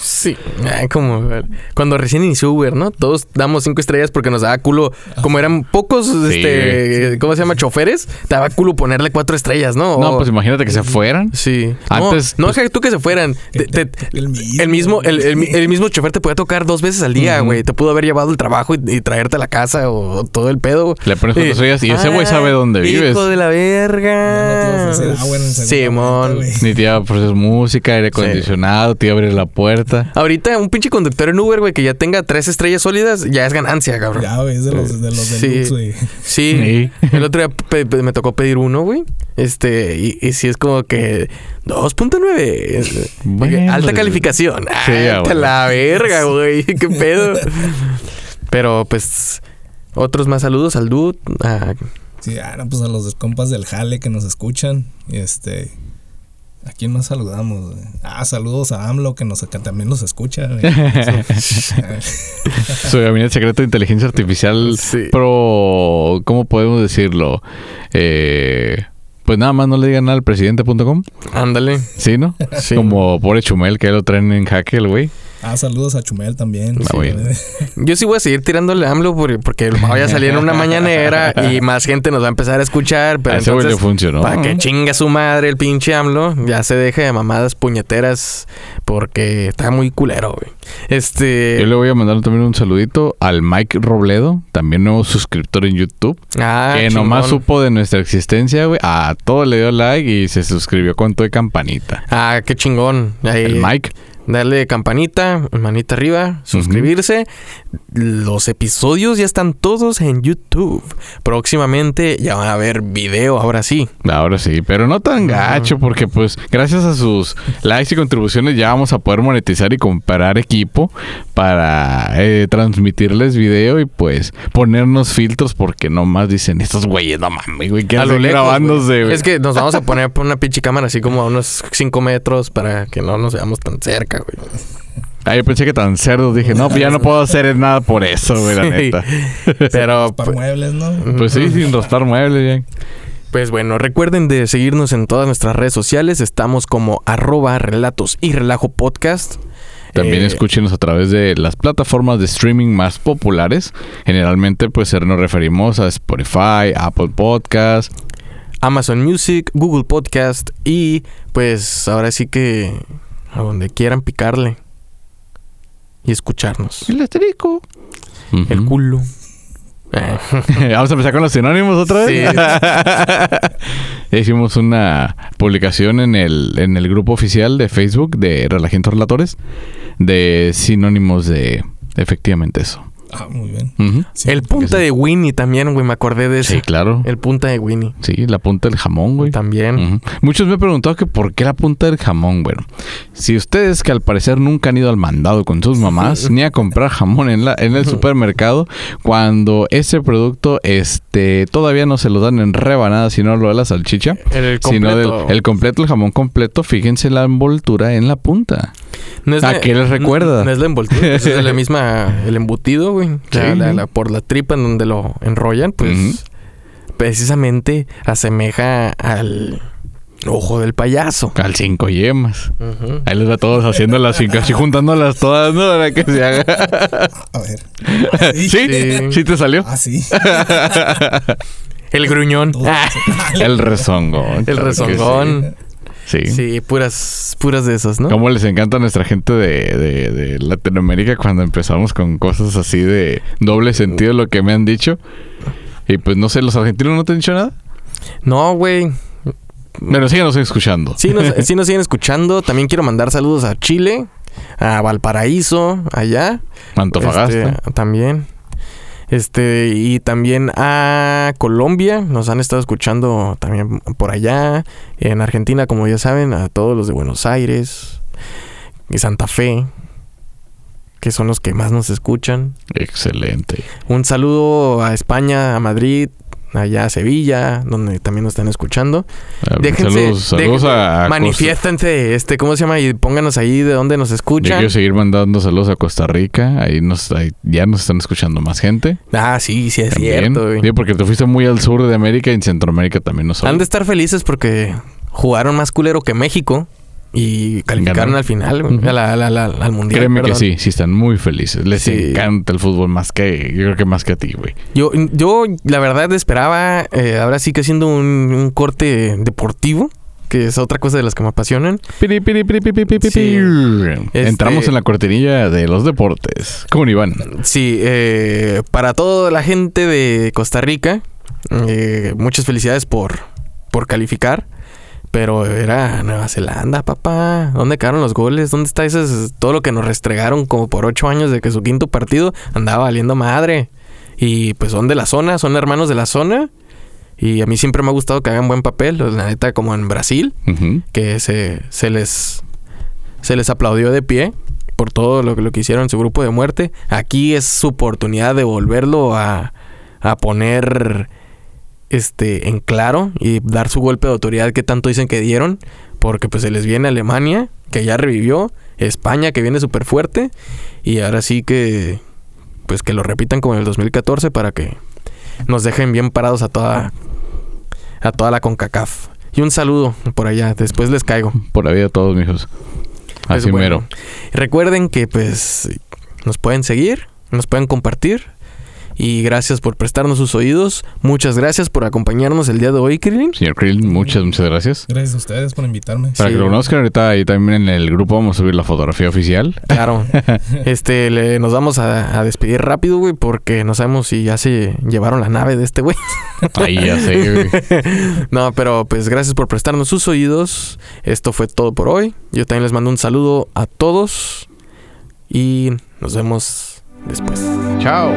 Sí, ah, como cuando recién inició Uber, ¿no? Todos damos cinco estrellas porque nos daba culo. Como eran pocos, este, ¿cómo se llama? Choferes, te daba culo ponerle cuatro estrellas, ¿no? No, O- pues imagínate que se fueran. Sí. Antes, no, no pues- deja tú que se fueran. Te- te- El mismo. el mismo, el, el mi- el mismo chofer te podía tocar dos veces al día, güey. Te pudo haber llevado el trabajo y, y traerte a la casa o todo el pedo. Le pones cuatro Sí. estrellas y ese güey sabe dónde vives. Hijo de la verga. No te a el Simón. momento. Ni te iba a música, aire acondicionado, te iba a abrir la puerta. Ahorita un pinche conductor en Uber, güey, que ya tenga tres estrellas sólidas, ya es ganancia, cabrón. Ya, güey, es de los, de los Sí. deluxe, güey. Sí. Sí. El otro día me tocó pedir uno, güey. Este, y, y sí es como que 2.9. Bueno, Alta calificación. sí, Ay, ah, bueno. la verga, güey. <laughs> Qué pedo. Pero pues, otros más saludos al dude. Sí, ah, no, pues a los compas del Jale que nos escuchan. Y este. ¿A quién más saludamos? güey? Ah, saludos a AMLO que, nos, que también nos escucha. <laughs> Su gabinete secreto de inteligencia artificial Sí. pro... ¿Cómo podemos decirlo? Eh, pues nada más no le digan nada al presidente.com. ándale. ¿Sí, no? Sí. Como pobre Chumel, que lo traen en jaque el güey. Ah, saludos a Chumel también. Ah, Sí. <laughs> Yo sí voy a seguir tirándole a AMLO por- porque vaya a salir en una mañanera y <laughs> más gente nos va a empezar a escuchar. Pero a ese güey le entonces, funcionó. Para que chinga su madre el pinche AMLO, ya se deje de mamadas puñeteras porque está muy culero, güey. Este. Yo le voy a mandar también un saludito al Mike Robledo, también nuevo suscriptor en YouTube, ah, que chingón. nomás supo de nuestra existencia, güey. A todo le dio like y se suscribió con todo de campanita. Ah, qué chingón. Ahí, El Mike. Darle campanita, manita arriba, suscribirse. Los episodios ya están todos en YouTube. Próximamente ya van a ver video, ahora sí. Ahora sí, pero no tan gacho porque pues gracias a sus likes y contribuciones ya vamos a poder monetizar y comprar equipo para eh, transmitirles video y pues ponernos filtros porque nomás dicen estos güeyes, no mames, güey, que grabándose, güey. Es que nos vamos a poner por una pinche cámara así como a unos 5 metros para que no nos veamos tan cerca, güey. Ah, yo pensé que tan cerdos dije, no, pues ya no puedo hacer nada por eso, güey, la neta. <laughs> Pero Para muebles, ¿no? Pues sí, sin raspar muebles, ya. Pues bueno, recuerden de seguirnos en todas nuestras redes sociales. Estamos como arroba relatos y relajo podcast. También Eh, escúchenos a través de las plataformas de streaming más populares. Generalmente, pues nos referimos a Spotify, Apple Podcast, Amazon Music, Google Podcast y pues ahora sí que a donde quieran picarle y escucharnos. El asterisco. El Ujú. culo. Eh, <laughs> Vamos a empezar con los sinónimos otra vez. <laughs> Hicimos una publicación en el, en el grupo oficial de Facebook de Relajientos Relatores de sinónimos de efectivamente eso. Ah, muy bien. Sí, el punta de Winnie también, güey, me acordé de ese. Sí, claro. El punta de Winnie Sí, la punta del jamón, güey. también. Muchos me han preguntado que por qué la punta del jamón. Bueno, si ustedes que al parecer nunca han ido al mandado con sus mamás <laughs> ni a comprar jamón en, la, en el supermercado, cuando ese producto este todavía no se lo dan en rebanadas, sino lo de la salchicha, El sino completo. del, el completo, el jamón completo, fíjense la envoltura en la punta. No es ¿A la- qué les recuerda? No, no es la envoltura, es de la <laughs> misma, el embutido, güey. La- Sí. la- la- por la tripa en donde lo enrollan, pues precisamente asemeja al, Ojo del payaso. Al cinco yemas. Ahí les va todos haciendo las cinco, así juntándolas todas, ¿no? Para que se haga. A ver. ¿Sí? <laughs> Sí. Sí. ¿Sí te salió? Ah, sí. <laughs> El gruñón. <laughs> El rezongón. el rezongón. Sí. sí. Sí, puras, puras de esas, ¿no? ¿Cómo les encanta a nuestra gente de, de- de Latinoamérica cuando empezamos con cosas así de doble sentido, lo que me han dicho? Y pues no sé, ¿los argentinos no te han dicho nada? No, güey. Pero síganos escuchando. Sí nos, <laughs> sí nos siguen escuchando. También quiero mandar saludos a Chile, a Valparaíso, allá. Antofagasta. Este, también. Este, y también a Colombia. Nos han estado escuchando también por allá. En Argentina, como ya saben, a todos los de Buenos Aires y Santa Fe. Que son los que más nos escuchan. Excelente. Un saludo a España, a Madrid, allá a Sevilla, donde también nos están escuchando. Ah, Déjense, saludos saludos déjense- a, manifiéstense, este, ¿cómo se llama? Y pónganos ahí de dónde nos Costa- Yo escuchan. quiero seguir mandando saludos a Costa Rica. Ahí nos, ahí ya nos están escuchando más gente. Ah, sí, sí es También. cierto. güey. Sí, porque te fuiste muy al sur de América y en Centroamérica también nos Han de estar felices porque jugaron más culero que México y calificaron al final, güey, Ujú. a la- a la- a la- al mundial. Créeme que sí, sí están muy felices. Les Sí. encanta el fútbol más que, yo creo que más que a ti, güey. Yo, yo, la verdad, esperaba, eh, ahora sí que haciendo un, un corte deportivo, que es otra cosa de las que me apasionan. Piri, piri, piri, piri, piri, piri. Sí. Este- Entramos en la cortinilla de los deportes. ¿Cómo Iván? Sí, eh, para toda la gente de Costa Rica, eh, muchas felicidades por, por calificar. Pero era Nueva Zelanda, papá. ¿Dónde quedaron los goles? ¿Dónde está ese, todo lo que nos restregaron como por ocho años de que su quinto partido andaba valiendo madre? Y pues son de la zona, son hermanos de la zona. Y a mí siempre me ha gustado que hagan buen papel. La neta, como en Brasil, que se, se les se les aplaudió de pie por todo lo, que- lo que hicieron en su grupo de muerte. Aquí es su oportunidad de volverlo a, a poner este en claro y dar su golpe de autoridad que tanto dicen que dieron. Porque pues se les viene Alemania, que ya revivió, España, que viene súper fuerte. Y ahora sí que pues que lo repitan como en el 2014 para que nos dejen bien parados a toda a toda la CONCACAF. Y un saludo por allá, después les caigo. Por la vida de todos, mijos. Pues Así bueno, mero. Recuerden que pues nos pueden seguir, nos pueden compartir. Y gracias por prestarnos sus oídos. Muchas gracias por acompañarnos el día de hoy, Krillin. Señor Krill, muchas, muchas gracias. Gracias a ustedes por invitarme. Para Sí. que lo conozcan ahorita ahí también en el grupo vamos a subir la fotografía oficial. Claro. <laughs> este, le- nos vamos a, a despedir rápido, güey, porque no sabemos si ya se llevaron la nave de este güey. <laughs> Ahí ya sé, güey. <laughs> no, pero pues gracias por prestarnos sus oídos. Esto fue todo por hoy. Yo también les mando un saludo a todos. Y nos vemos después. Chao.